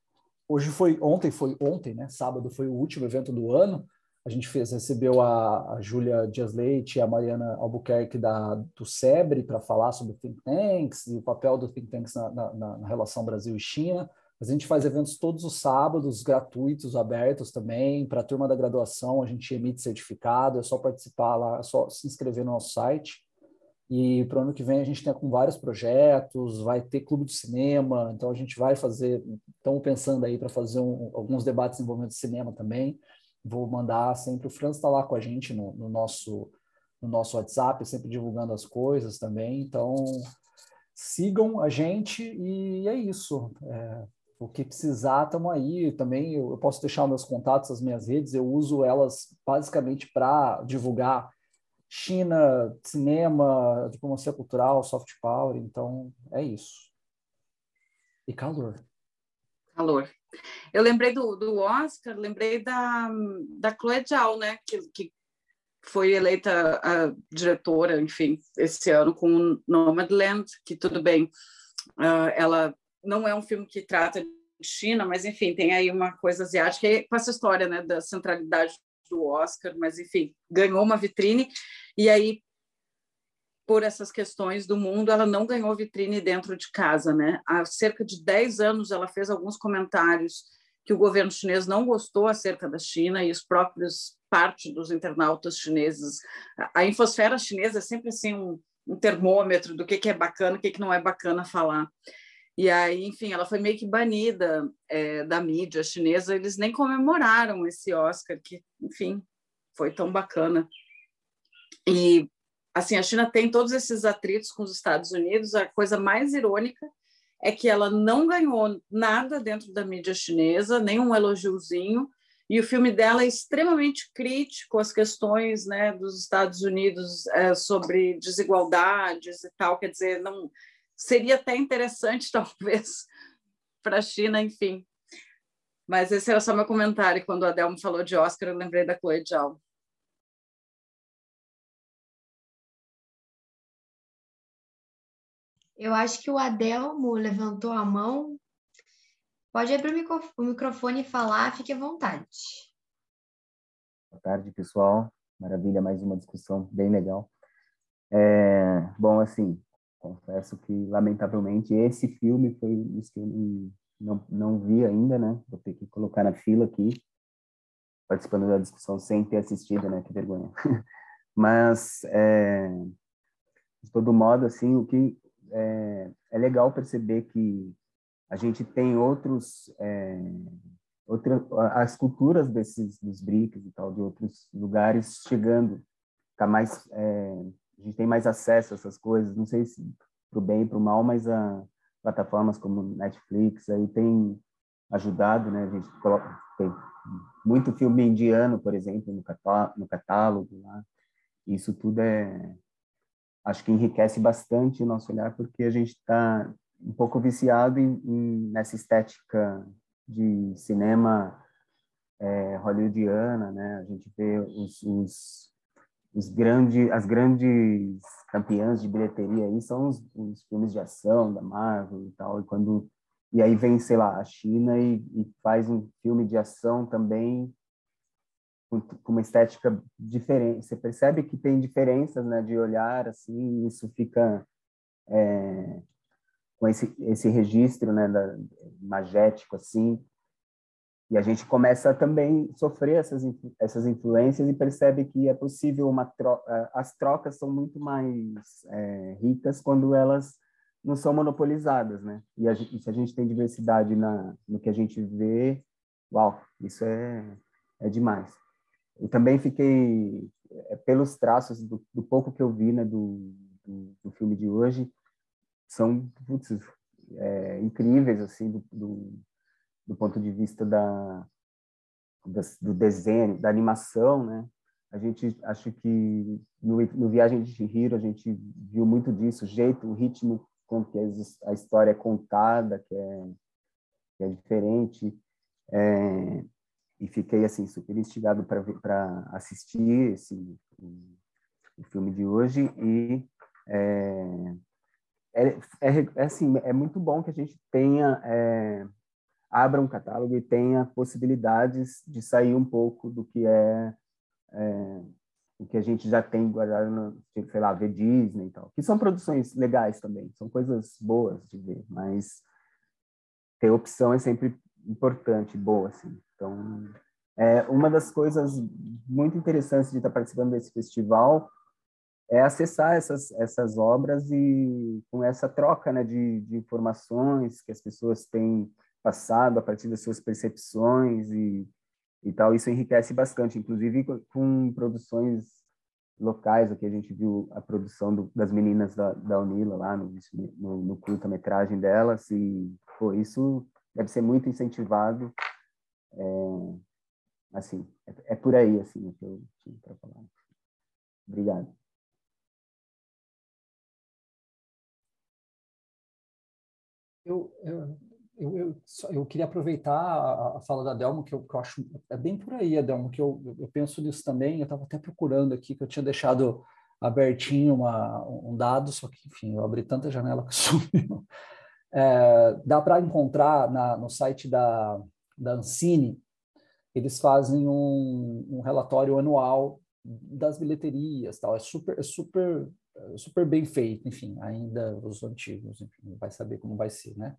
Hoje foi, ontem foi ontem, né? Sábado foi o último evento do ano. A gente fez, recebeu a, a Júlia Dias Leite e a Mariana Albuquerque da, do SEBRE para falar sobre think tanks e o papel do think tanks na, na, na relação Brasil e China. A gente faz eventos todos os sábados, gratuitos, abertos também. Para a turma da graduação, a gente emite certificado, é só participar lá, é só se inscrever no nosso site. E para o ano que vem a gente tem com vários projetos, vai ter clube de cinema, então a gente vai fazer, estamos pensando aí para fazer um, alguns debates envolvendo cinema também. Vou mandar sempre, o Franz está lá com a gente no, no, nosso, no nosso WhatsApp, sempre divulgando as coisas também. Então sigam a gente e é isso. É, o que precisar, estamos aí. Também eu, eu posso deixar meus contatos, as minhas redes, eu uso elas basicamente para divulgar China, cinema, diplomacia cultural, soft power, então é isso. E calor. Calor. Eu lembrei do, do Oscar, lembrei da, da Chloe Zhao, né, que, que foi eleita a diretora, enfim, esse ano com Nomadland, que tudo bem, uh, ela não é um filme que trata de China, mas enfim, tem aí uma coisa asiática, com essa história, né, da centralidade do Oscar, mas enfim, ganhou uma vitrine. E aí por essas questões do mundo, ela não ganhou vitrine dentro de casa, né? Há cerca de 10 anos ela fez alguns comentários que o governo chinês não gostou acerca da China e os próprios parte dos internautas chineses. A infosfera chinesa é sempre assim um, um termômetro do que, que é bacana, o que, que não é bacana falar. E aí, enfim, ela foi meio que banida é, da mídia chinesa. Eles nem comemoraram esse Oscar, que, enfim, foi tão bacana. E, assim, a China tem todos esses atritos com os Estados Unidos. A coisa mais irônica é que ela não ganhou nada dentro da mídia chinesa, nem um elogiozinho. E o filme dela é extremamente crítico às questões né, dos Estados Unidos é, sobre desigualdades e tal. Quer dizer, não seria até interessante, talvez, para a China, enfim. Mas esse era só meu comentário. Quando a Adelmo falou de Oscar, eu lembrei da Chloe Zhao. Eu acho que o Adelmo levantou a mão. Pode abrir o microfone e falar, fique à vontade. Boa tarde, pessoal. Maravilha, mais uma discussão bem legal. É, bom, assim, confesso que, lamentavelmente, esse filme foi um que eu não, não vi ainda, né? Vou ter que colocar na fila aqui, participando da discussão sem ter assistido, né? Que vergonha. Mas, é, de todo modo, assim, o que é, é legal perceber que a gente tem outros é, outra, as culturas desses dos BRICS e tal de outros lugares chegando. Tá mais é, a gente tem mais acesso a essas coisas não sei se para o bem e para o mal mas a plataformas como Netflix aí tem ajudado né? A gente coloca tem muito filme indiano por exemplo no catálogo, no catálogo lá. Isso tudo é acho que enriquece bastante o nosso olhar porque a gente está um pouco viciado em, em, nessa estética de cinema é, hollywoodiana, né? A gente vê os, os, os grandes, as grandes campeãs de bilheteria aí são os, os, filmes de ação da Marvel e tal. E quando e aí vem, sei lá, a China e, e faz um filme de ação também com, uma estética diferente. Você percebe que tem diferenças, né, de olhar assim. Isso fica é, com esse, esse registro né, da, magético assim e a gente começa a também sofrer essas essas influências e percebe que é possível uma tro as trocas são muito mais é, ricas quando elas não são monopolizadas né e, a gente, se a gente tem diversidade na no que a gente vê uau isso é é demais eu também fiquei é, pelos traços do, do pouco que eu vi né do, do, do filme de hoje são putz, é, incríveis assim do, do, do, ponto de vista da, do desenho, da animação, né? A gente acho que no, no Viagem de Chihiro a gente viu muito disso, o jeito, o ritmo com que a história é contada, que é, que é diferente. É, e fiquei assim super instigado para assistir esse o, filme de hoje. E é, é, é, é, assim, é muito bom que a gente tenha, é, abra um catálogo e tenha possibilidades de sair um pouco do que é, é o que a gente já tem guardado, no, sei lá, ver Disney e tal, que são produções legais também, são coisas boas de ver, mas ter opção é sempre importante, boa, assim. Então, é uma das coisas muito interessantes de estar participando desse festival é acessar essas, essas obras e com essa troca né, de, de informações que as pessoas têm passado a partir das suas percepções e, e tal. Isso enriquece bastante, inclusive com, com produções locais. Aqui a gente viu a produção do, das meninas da, da Unila lá no, no, no curta-metragem delas e pô, isso deve ser muito incentivado. É, assim, é, é por aí assim que eu tinha para falar. Obrigado. Eu, eu, eu, eu, eu, queria aproveitar a, a fala da Delmo, que eu, que eu, acho é bem por aí, Adelmo, que eu, eu penso nisso também. Eu estava até procurando aqui, que eu tinha deixado abertinho uma, um dado, só que, enfim, eu abri tanta janela que sumiu. É, dá para encontrar na, no site da, da Ancine, eles fazem um, um relatório anual das bilheterias, tal. É super, é super super bem feito, enfim, ainda os antigos, enfim, vai saber como vai ser, né?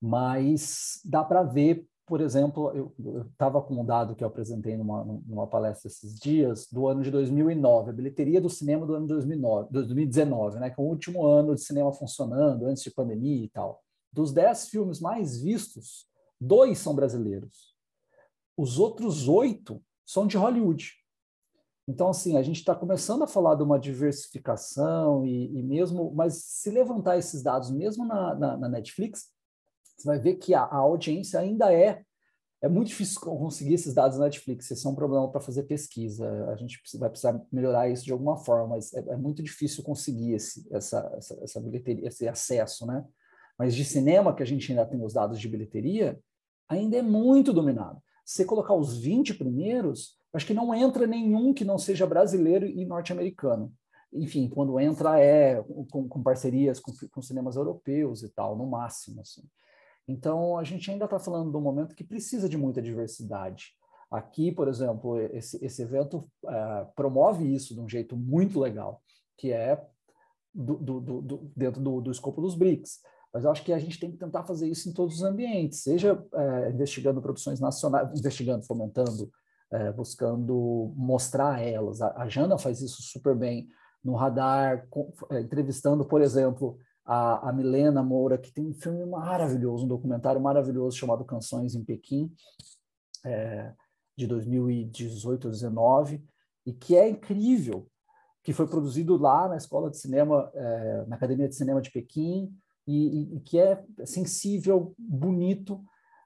Mas dá para ver, por exemplo, eu estava com um dado que eu apresentei numa, numa palestra esses dias, do ano de 2009, a bilheteria do cinema do ano 2009, 2019, né, que é o último ano de cinema funcionando, antes de pandemia e tal. Dos dez filmes mais vistos, dois são brasileiros. Os outros oito são de Hollywood. Então, assim, a gente está começando a falar de uma diversificação e, e, mesmo, mas se levantar esses dados mesmo na, na, na Netflix, você vai ver que a, a, audiência ainda é é muito difícil conseguir esses dados na Netflix. Esse é um problema para fazer pesquisa. A gente vai precisar melhorar isso de alguma forma, mas é, é muito difícil conseguir esse, essa, essa, essa bilheteria, esse acesso, né? Mas de cinema, que a gente ainda tem os dados de bilheteria, ainda é muito dominado. Se você colocar os 20 primeiros, acho que não entra nenhum que não seja brasileiro e norte-americano. enfim, quando entra é com, com parcerias com, com, cinemas europeus e tal, no máximo. Assim. Então, a gente ainda está falando de um momento que precisa de muita diversidade. Aqui, por exemplo, esse, esse evento uh, promove isso de um jeito muito legal, que é do, do, do, dentro do, escopo dos BRICS. Mas eu acho que a gente tem que tentar fazer isso em todos os ambientes, seja uh, investigando produções nacionais, investigando, fomentando, uh, buscando mostrar elas. A, a, Jana faz isso super bem no radar, com, entrevistando, por exemplo, a, a Milena Moura, que tem um filme maravilhoso, um documentário maravilhoso chamado Canções em Pequim, é, de 2018 ou 2019, e que é incrível, que foi produzido lá na Escola de Cinema, é, na Academia de Cinema de Pequim, e, e, que é sensível, bonito.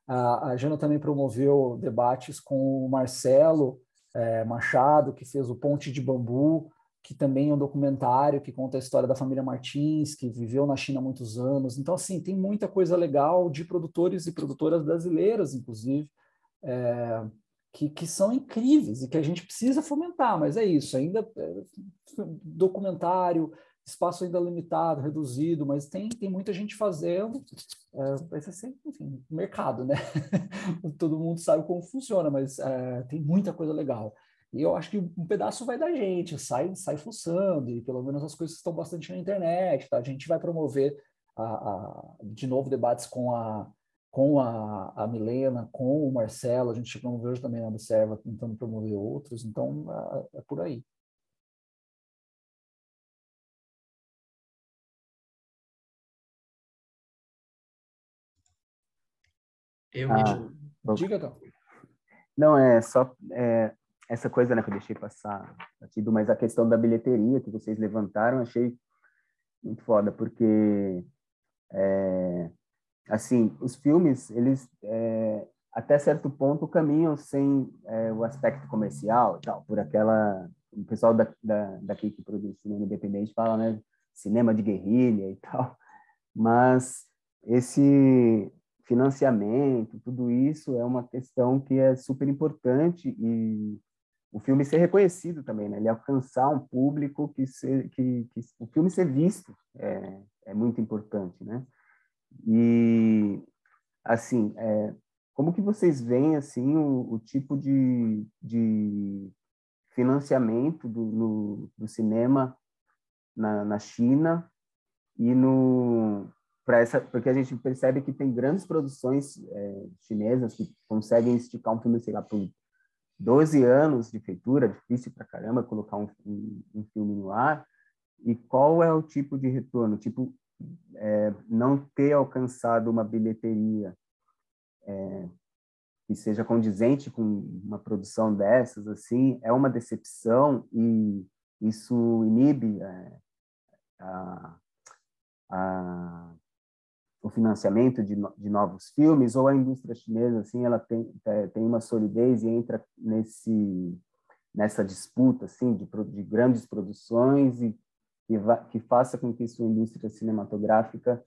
A, a Jana também promoveu debates com o Marcelo é, Machado, que fez o Ponte de Bambu, que também é um documentário que conta a história da família Martins, que viveu na China há muitos anos. Então, assim, tem muita coisa legal de produtores e produtoras brasileiras, inclusive, é, que, que são incríveis e que a gente precisa fomentar, mas é isso, ainda é, documentário, espaço ainda limitado, reduzido, mas tem, tem muita gente fazendo, é, vai ser sempre, enfim, mercado, né? Todo mundo sabe como funciona, mas é, tem muita coisa legal. E eu acho que um pedaço vai da gente, sai, sai fuçando, e pelo menos as coisas estão bastante na internet, tá? A gente vai promover, a, a, de novo, debates com a, com a, a Milena, com o Marcelo, a gente promoveu também na Observa, tentando promover outros, então é, é por aí. Eu ah, Diga, então. Não, é só é, essa coisa né, que eu deixei passar batido, mas a questão da bilheteria que vocês levantaram, achei muito foda, porque, é, assim, os filmes, eles, é, até certo ponto, caminham sem é, o aspecto comercial e tal, por aquela... O pessoal da, da, daqui que produz cinema independente fala, né, cinema de guerrilha e tal, mas esse financiamento, tudo isso é uma questão que é super importante e o filme ser reconhecido também, né? Ele alcançar um público que, ser, que, que o filme ser visto é, é muito importante, né? E assim, é, como que vocês veem assim o, o tipo de, de financiamento do, no, do cinema na, na China e no para essa porque a gente percebe que tem grandes produções é, chinesas que conseguem esticar um filme sei lá por 12 anos de feitura, difícil pra caramba colocar um, um, um, filme no ar. E qual é o tipo de retorno? Tipo, é, não ter alcançado uma bilheteria é, que seja condizente com uma produção dessas, assim, é uma decepção e isso inibe é, a, a o financiamento de, de novos filmes ou a indústria chinesa assim ela tem é, tem uma solidez e entra nesse nessa disputa assim de, de grandes produções e que, va, que faça com que sua indústria cinematográfica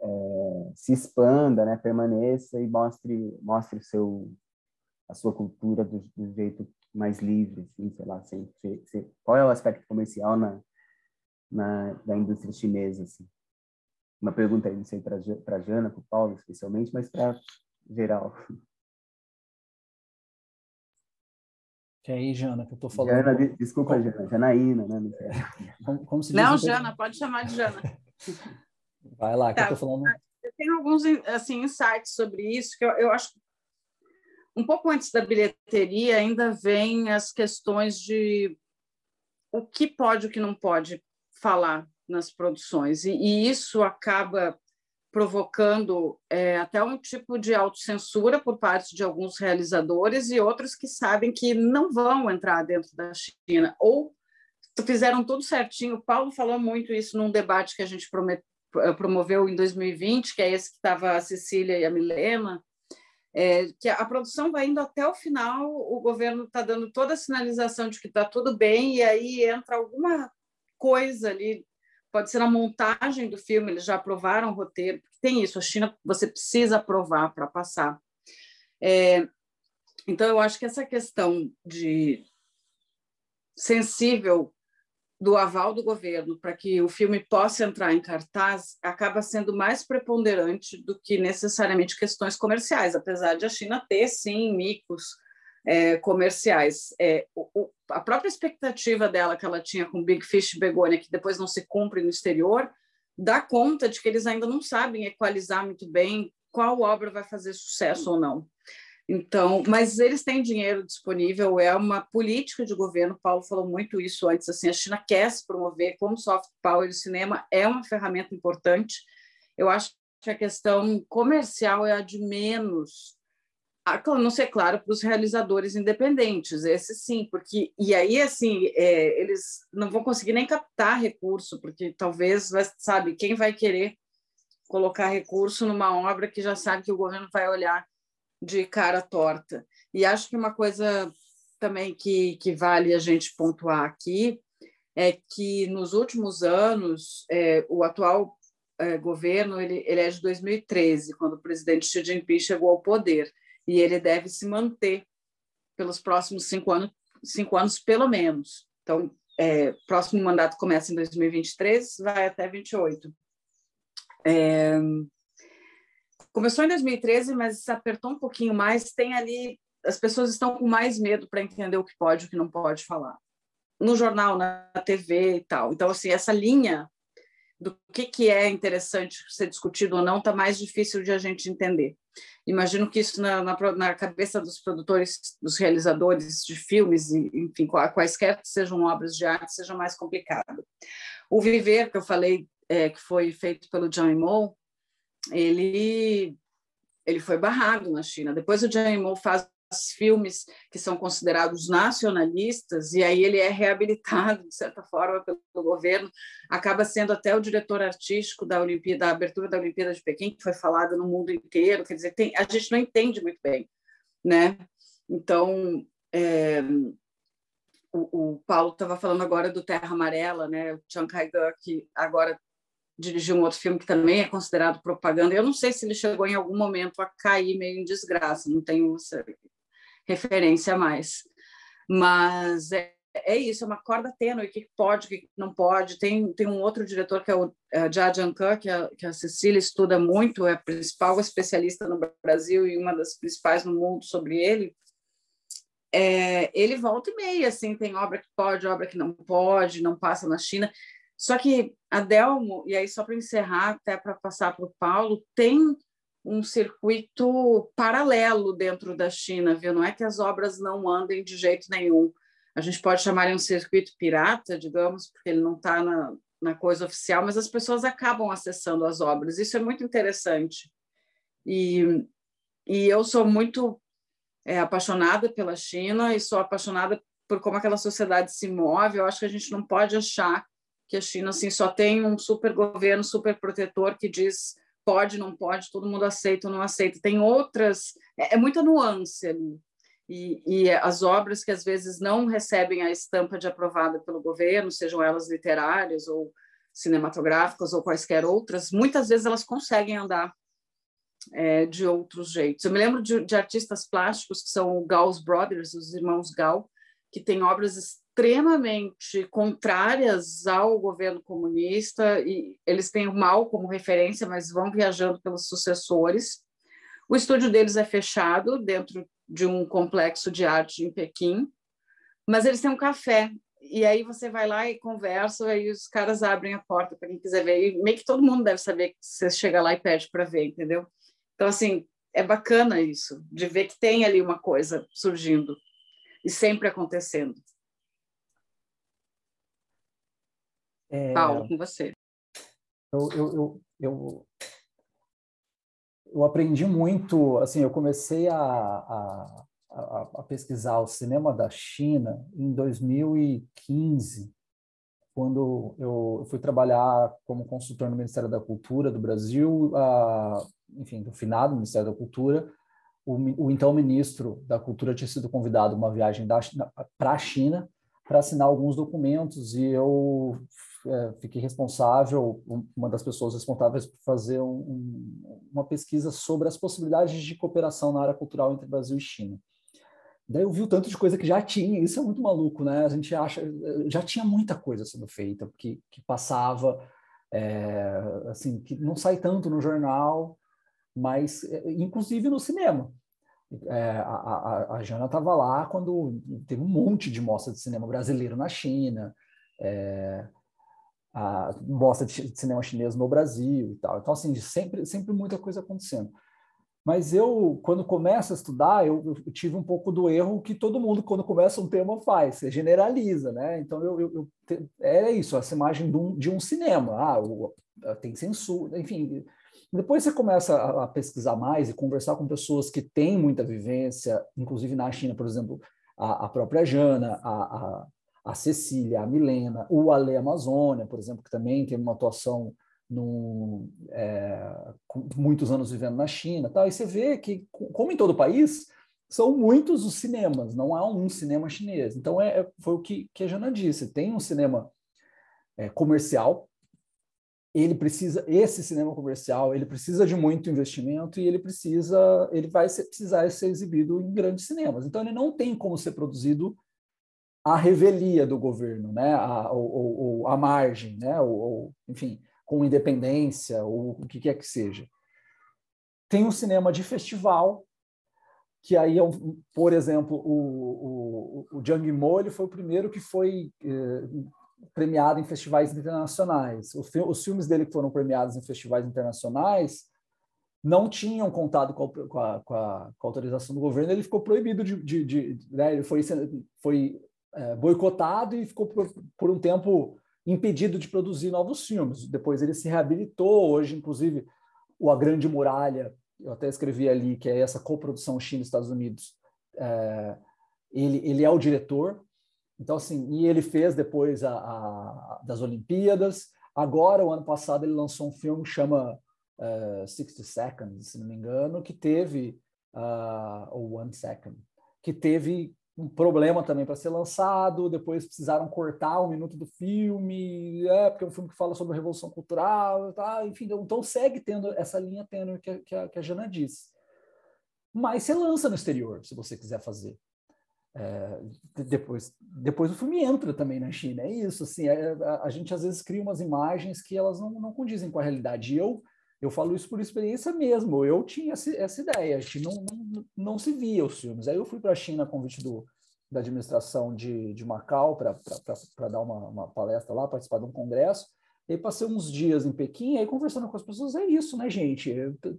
é, se expanda né permaneça e mostre mostre seu a sua cultura do, do jeito mais livre assim sei lá sem, sem, qual é o aspecto comercial na, na da indústria chinesa assim uma pergunta aí, não sei, para a Jana, para o Paulo especialmente, mas para geral. Que aí, Jana, que eu estou falando. Jana, desculpa, como... Jana, Janaína, né? Não, como, como não Jana, pode chamar de Jana. Vai lá, que tá. eu estou falando. Eu tenho alguns assim, insights sobre isso, que eu, eu acho um pouco antes da bilheteria ainda vem as questões de o que pode e o que não pode falar nas produções. E, e isso acaba provocando é, até um tipo de autocensura por parte de alguns realizadores e outros que sabem que não vão entrar dentro da China ou fizeram tudo certinho. O Paulo falou muito isso num debate que a gente eh, promoveu em 2020, que é esse que estava a Cecília e a Milena, é, que a produção vai indo até o final, o governo está dando toda a sinalização de que está tudo bem, e aí entra alguma coisa ali pode ser na montagem do filme, eles já aprovaram o roteiro, porque tem isso, a China você precisa aprovar para passar. É, então, eu acho que essa questão de sensível do aval do governo para que o filme possa entrar em cartaz acaba sendo mais preponderante do que necessariamente questões comerciais, apesar de a China ter, sim, micos é, comerciais. É, o, a própria expectativa dela que ela tinha com Big Fish e Begonia, que depois não se cumpre no exterior, dá conta de que eles ainda não sabem equalizar muito bem qual obra vai fazer sucesso ou não. Então, mas eles têm dinheiro disponível, é uma política de governo. Paulo falou muito isso antes. Assim, a China quer se promover como soft power. O cinema é uma ferramenta importante. Eu acho que a questão comercial é a de menos. A não ser claro para os realizadores independentes, esse sim, porque e aí assim é, eles não vão conseguir nem captar recurso, porque talvez sabe quem vai querer colocar recurso numa obra que já sabe que o governo vai olhar de cara torta. E acho que uma coisa também que, que vale a gente pontuar aqui é que nos últimos anos é, o atual é, governo ele, ele é de 2013, quando o presidente Xi Jinping chegou ao poder, e ele deve se manter pelos próximos cinco anos, cinco anos pelo menos. Então, é, próximo mandato começa em 2023, vai até 28. É, Começou em 2013, mas se apertou um pouquinho mais. Tem ali, as pessoas estão com mais medo para entender o que pode e o que não pode falar. No jornal, na TV e tal. Então, assim, essa linha do que, que é interessante ser discutido ou não está mais difícil de a gente entender. Imagino que isso na, na, na, cabeça dos produtores, dos realizadores de filmes, e, enfim, quaisquer que sejam obras de arte, seja mais complicado. O Viver, que eu falei, é, que foi feito pelo John Imou, ele ele foi barrado na China. Depois o Zhang Yimou faz filmes que são considerados nacionalistas e aí ele é reabilitado de certa forma pelo governo, acaba sendo até o diretor artístico da Olimpíada, da abertura da Olimpíada de Pequim, que foi falado no mundo inteiro. Quer dizer, tem, a gente não entende muito bem, né? Então é, o, o, Paulo estava falando agora do Terra Amarela, né? O Chiang Kai-shek que agora dirigiu um outro filme que também é considerado propaganda. Eu não sei se ele chegou em algum momento a cair meio em desgraça, não tenho referência mais. Mas é, é isso, é uma corda tênue, o que pode, o que não pode. Tem, tem um outro diretor que é o é, Jankan, que, a, que a Cecília estuda muito, é a principal especialista no Brasil e uma das principais no mundo sobre ele. É, ele volta e meia, assim, tem obra que pode, obra que não pode, não passa na China. Só que a Delmo, e aí só para encerrar, até para passar para o Paulo, tem um circuito paralelo dentro da China, viu? Não é que as obras não andem de jeito nenhum. A gente pode chamar ele um circuito pirata, digamos, porque ele não está na, na coisa oficial, mas as pessoas acabam acessando as obras. Isso é muito interessante. E, e eu sou muito é, apaixonada pela China e sou apaixonada por como aquela sociedade se move. Eu acho que a gente não pode achar que a China assim só tem um super governo, super protetor que diz pode, não pode, todo mundo aceita ou não aceita. Tem outras, é, é muita nuance ali. E, e, as obras que às vezes não recebem a estampa de aprovada pelo governo, sejam elas literárias ou cinematográficas ou quaisquer outras, muitas vezes elas conseguem andar é, de outros jeitos. Eu me lembro de, de artistas plásticos que são o Gauss Brothers, os irmãos Gau, que têm obras extremamente contrárias ao governo comunista e eles têm o mal como referência, mas vão viajando pelos sucessores. O estúdio deles é fechado dentro de um complexo de arte em Pequim, mas eles têm um café e aí você vai lá e conversa e os caras abrem a porta para quem quiser ver. E meio que todo mundo deve saber que você chega lá e pede para ver, entendeu? Então assim, é bacana isso, de ver que tem ali uma coisa surgindo e sempre acontecendo. É, Paulo, com você. Eu, eu, eu, eu, eu, aprendi muito, assim, eu comecei a, a, a, a pesquisar o cinema da China em 2015, quando eu fui trabalhar como consultor no Ministério da Cultura do Brasil, a, enfim, do finado Ministério da Cultura, o, o, então ministro da Cultura tinha sido convidado uma viagem para a China para assinar alguns documentos e eu fiquei responsável, uma das pessoas responsáveis por fazer um, uma pesquisa sobre as possibilidades de cooperação na área cultural entre Brasil e China. Daí eu vi o tanto de coisa que já tinha, isso é muito maluco, né? A gente acha, já tinha muita coisa sendo feita, que, que passava, é, assim, que não sai tanto no jornal, mas é, inclusive no cinema. É, a, a, a, Jana estava lá quando teve um monte de mostra de cinema brasileiro na China, é, a mostra de cinema chinês no Brasil e tal. Então, assim, sempre, sempre muita coisa acontecendo. Mas eu, quando começo a estudar, eu, eu, tive um pouco do erro que todo mundo, quando começa um tema, faz, você generaliza, né? Então, eu, eu, eu era isso, essa imagem de um, de um cinema. Ah, o, tem censura, enfim. Depois você começa a, a, pesquisar mais e conversar com pessoas que têm muita vivência, inclusive na China, por exemplo, a, a própria Jana, a, a, a Cecília, a Milena, o Ale Amazônia, por exemplo, que também tem uma atuação no, é, muitos anos vivendo na China, tal, e você vê que, como em todo país, são muitos os cinemas, não há um cinema chinês. Então, é, é, foi o que, que a Jana disse: tem um cinema é, comercial, ele precisa, esse cinema comercial, ele precisa de muito investimento e ele precisa, ele vai ser, precisar ser exibido em grandes cinemas. Então, ele não tem como ser produzido à revelia do governo, né? a, ou, ou, a margem, né? ou, ou enfim com independência, ou o que quer que seja. Tem um cinema de festival, que aí, é por exemplo, o, o, o Jang Mo ele foi o primeiro que foi eh, premiado em festivais internacionais. O, os filmes dele que foram premiados em festivais internacionais não tinham contado com a, com a, com a, com a autorização do governo, ele ficou proibido de... de, de né? Ele foi, foi é, boicotado e ficou por, por um tempo impedido de produzir novos filmes. Depois ele se reabilitou, hoje, inclusive, o A Grande Muralha, eu até escrevi ali, que é essa coprodução China-Estados Unidos, é, ele, ele é o diretor, então, assim, e ele fez depois a, a, das Olimpíadas. Agora, o ano passado, ele lançou um filme que chama uh, 60 Seconds, se não me engano, que teve, uh, ou One Second, que teve um problema também para ser lançado, depois precisaram cortar um minuto do filme, é, porque é um filme que fala sobre a Revolução Cultural, tá? enfim, então, então segue tendo essa linha tênue que, que, a, que a Jana disse. Mas você lança no exterior, se você quiser fazer. É, depois, depois o filme entra também na China, é isso, assim, é, a, a, gente às vezes cria umas imagens que elas não, não condizem com a realidade, e eu eu falo isso por experiência mesmo. Eu tinha essa ideia, a gente não, não, não se via os filmes. Aí eu fui para a China convite do, da administração de, de Macau para dar uma, uma, palestra lá, participar de um congresso. E aí passei uns dias em Pequim, aí conversando com as pessoas, é isso, né, gente?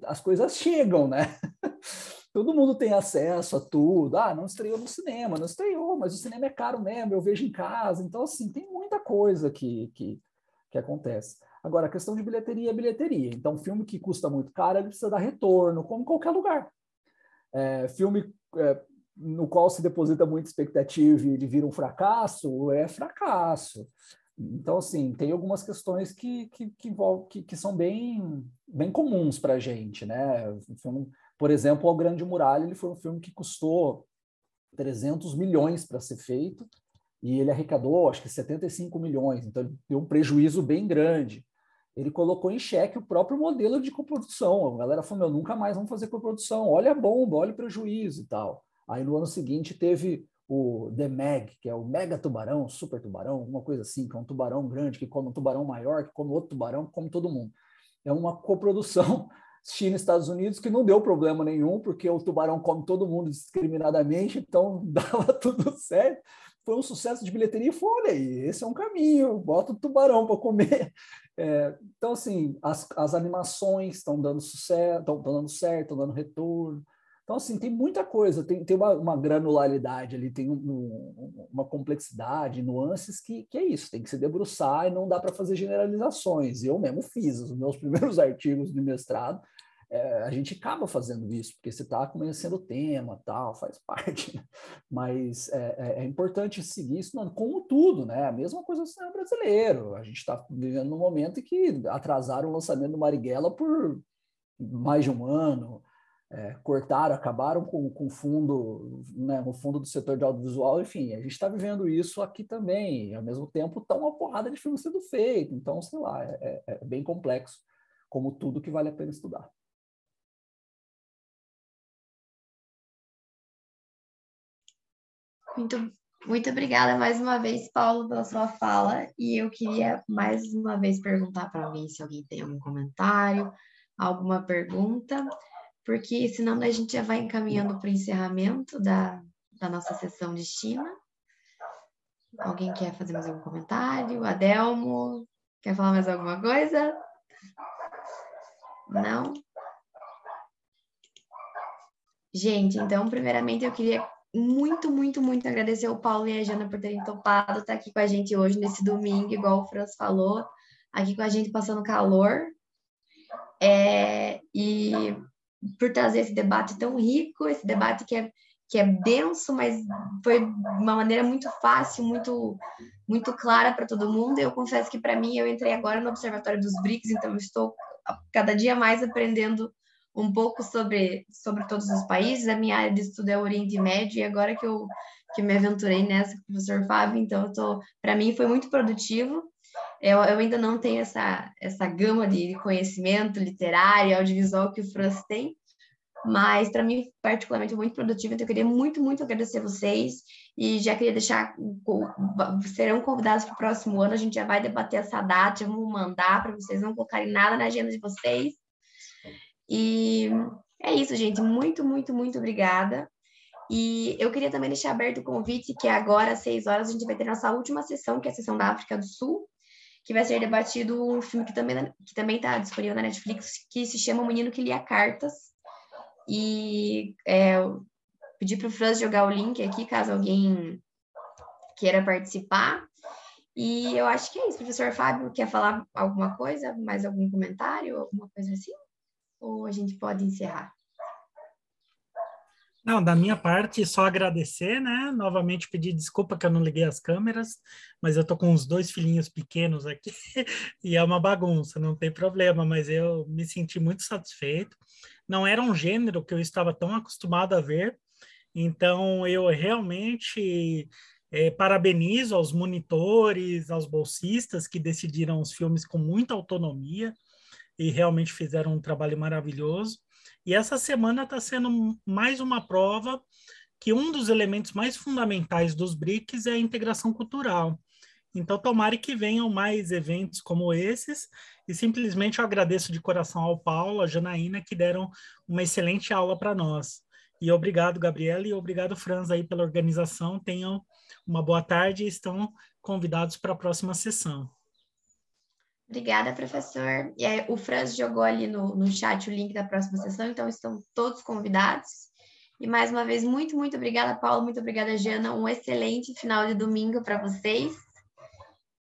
As coisas chegam, né? Todo mundo tem acesso a tudo. Ah, não estreou no cinema, não estreou, mas o cinema é caro mesmo, eu vejo em casa. Então, assim, tem muita coisa que, que, que acontece. Agora, a questão de bilheteria é bilheteria. Então, filme que custa muito caro, ele precisa dar retorno, como qualquer lugar. É, filme é, no qual se deposita muita expectativa e ele vira um fracasso, é fracasso. Então, assim, tem algumas questões que, que, que, que, que são bem, bem comuns para a gente, né? Filme, por exemplo, O Grande Muralha, ele foi um filme que custou 300 milhões para ser feito, e ele arrecadou, acho que 75 milhões, então ele deu um prejuízo bem grande ele colocou em xeque o próprio modelo de coprodução. A galera falou: meu, nunca mais vamos fazer coprodução, olha a bomba, olha o prejuízo e tal. Aí no ano seguinte teve o The Meg, que é o mega tubarão, super tubarão, alguma coisa assim, que é um tubarão grande que come um tubarão maior, que come outro tubarão, que come todo mundo. É uma coprodução China Estados Unidos que não deu problema nenhum, porque o tubarão come todo mundo discriminadamente, então dava tudo certo foi um sucesso de bilheteria e foi, olha aí, esse é um caminho, bota o tubarão para comer. É, então, assim, as, as animações estão dando sucesso, estão dando certo, estão dando retorno. Então, assim, tem muita coisa, tem, tem uma, uma granularidade ali, tem um, um, uma complexidade, nuances que, que é isso, tem que se debruçar e não dá para fazer generalizações. Eu mesmo fiz os meus primeiros artigos de mestrado, é, a gente acaba fazendo isso, porque você está conhecendo o tema, tal, faz parte. Né? Mas é, é, é, importante seguir isso como tudo, né? A mesma coisa do cinema brasileiro. A gente está vivendo num momento em que atrasaram o lançamento do Marighella por mais de um ano, é, cortaram, acabaram com, com fundo, né, o fundo do setor de audiovisual, enfim, a gente está vivendo isso aqui também, e ao mesmo tempo está uma porrada de filme sendo feito, então, sei lá, é, é, é bem complexo, como tudo que vale a pena estudar. Muito, muito obrigada mais uma vez, Paulo, pela sua fala. E eu queria mais uma vez perguntar para alguém se alguém tem algum comentário, alguma pergunta, porque senão a gente já vai encaminhando para o encerramento da, da nossa sessão de China. Alguém quer fazer mais algum comentário? Adelmo, quer falar mais alguma coisa? Não? Gente, então, primeiramente, eu queria muito, muito, muito agradecer ao Paulo e a Jana por terem topado estar aqui com a gente hoje, nesse domingo, igual o Franz falou, aqui com a gente passando calor. É, e por trazer esse debate tão rico, esse debate que é, que é denso, mas foi uma maneira muito fácil, muito, muito clara para todo mundo. Eu confesso que, para mim, eu entrei agora no Observatório dos BRICS, então estou cada dia mais aprendendo um pouco sobre, sobre todos os países. A minha área de estudo é o Oriente Médio e agora que eu que me aventurei nessa com o professor Fábio, então eu tô, para mim foi muito produtivo. Eu, eu ainda não tenho essa, essa gama de conhecimento literário, audiovisual que o Franz tem, mas para mim, particularmente, muito produtivo. Então, eu queria muito, muito agradecer vocês e já queria deixar. Serão convidados para o próximo ano. A gente já vai debater essa data, vamos mandar para vocês não colocarem nada na agenda de vocês. E é isso, gente. Muito, muito, muito obrigada. E eu queria também deixar aberto o convite que agora, às seis horas, a gente vai ter nossa última sessão, que é a sessão da África do Sul, que vai ser debatido um filme que também que também está disponível na Netflix, que se chama O Menino que Lia Cartas. E é, pedi para o Franz jogar o link aqui, caso alguém queira participar. E eu acho que é isso. Professor Fábio, quer falar alguma coisa? Mais algum comentário? Alguma coisa assim? Ou a gente pode encerrar? Não, da minha parte, só agradecer, né? Novamente pedir desculpa que eu não liguei as câmeras, mas eu tô com os dois filhinhos pequenos aqui e é uma bagunça, não tem problema, mas eu me senti muito satisfeito. Não era um gênero que eu estava tão acostumado a ver, então eu realmente é, parabenizo aos monitores, aos bolsistas que decidiram os filmes com muita autonomia e realmente fizeram um trabalho maravilhoso. E essa semana está sendo mais uma prova que um dos elementos mais fundamentais dos BRICS é a integração cultural. Então, tomara que venham mais eventos como esses, e simplesmente eu agradeço de coração ao Paulo, a Janaína, que deram uma excelente aula para nós. E obrigado, Gabriela, e obrigado, Franz, aí pela organização. Tenham uma boa tarde e estão convidados para a próxima sessão. Obrigada, professor. E aí, o Franz jogou ali no, no chat o link da próxima sessão, então estão todos convidados. E mais uma vez, muito, muito obrigada, Paulo. Muito obrigada, Jana. Um excelente final de domingo para vocês.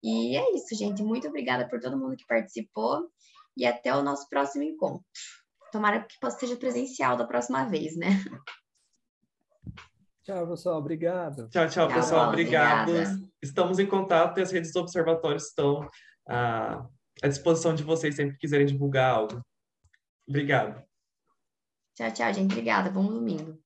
E é isso, gente. Muito obrigada por todo mundo que participou. E até o nosso próximo encontro. Tomara que seja presencial da próxima vez, né? Tchau, pessoal. Obrigado. Tchau, tchau, pessoal. Obrigado. Estamos em contato e as redes do observatório estão ah, à disposição de vocês sempre que quiserem divulgar algo. Obrigado. Tchau, tchau, gente. Obrigada. Bom domingo.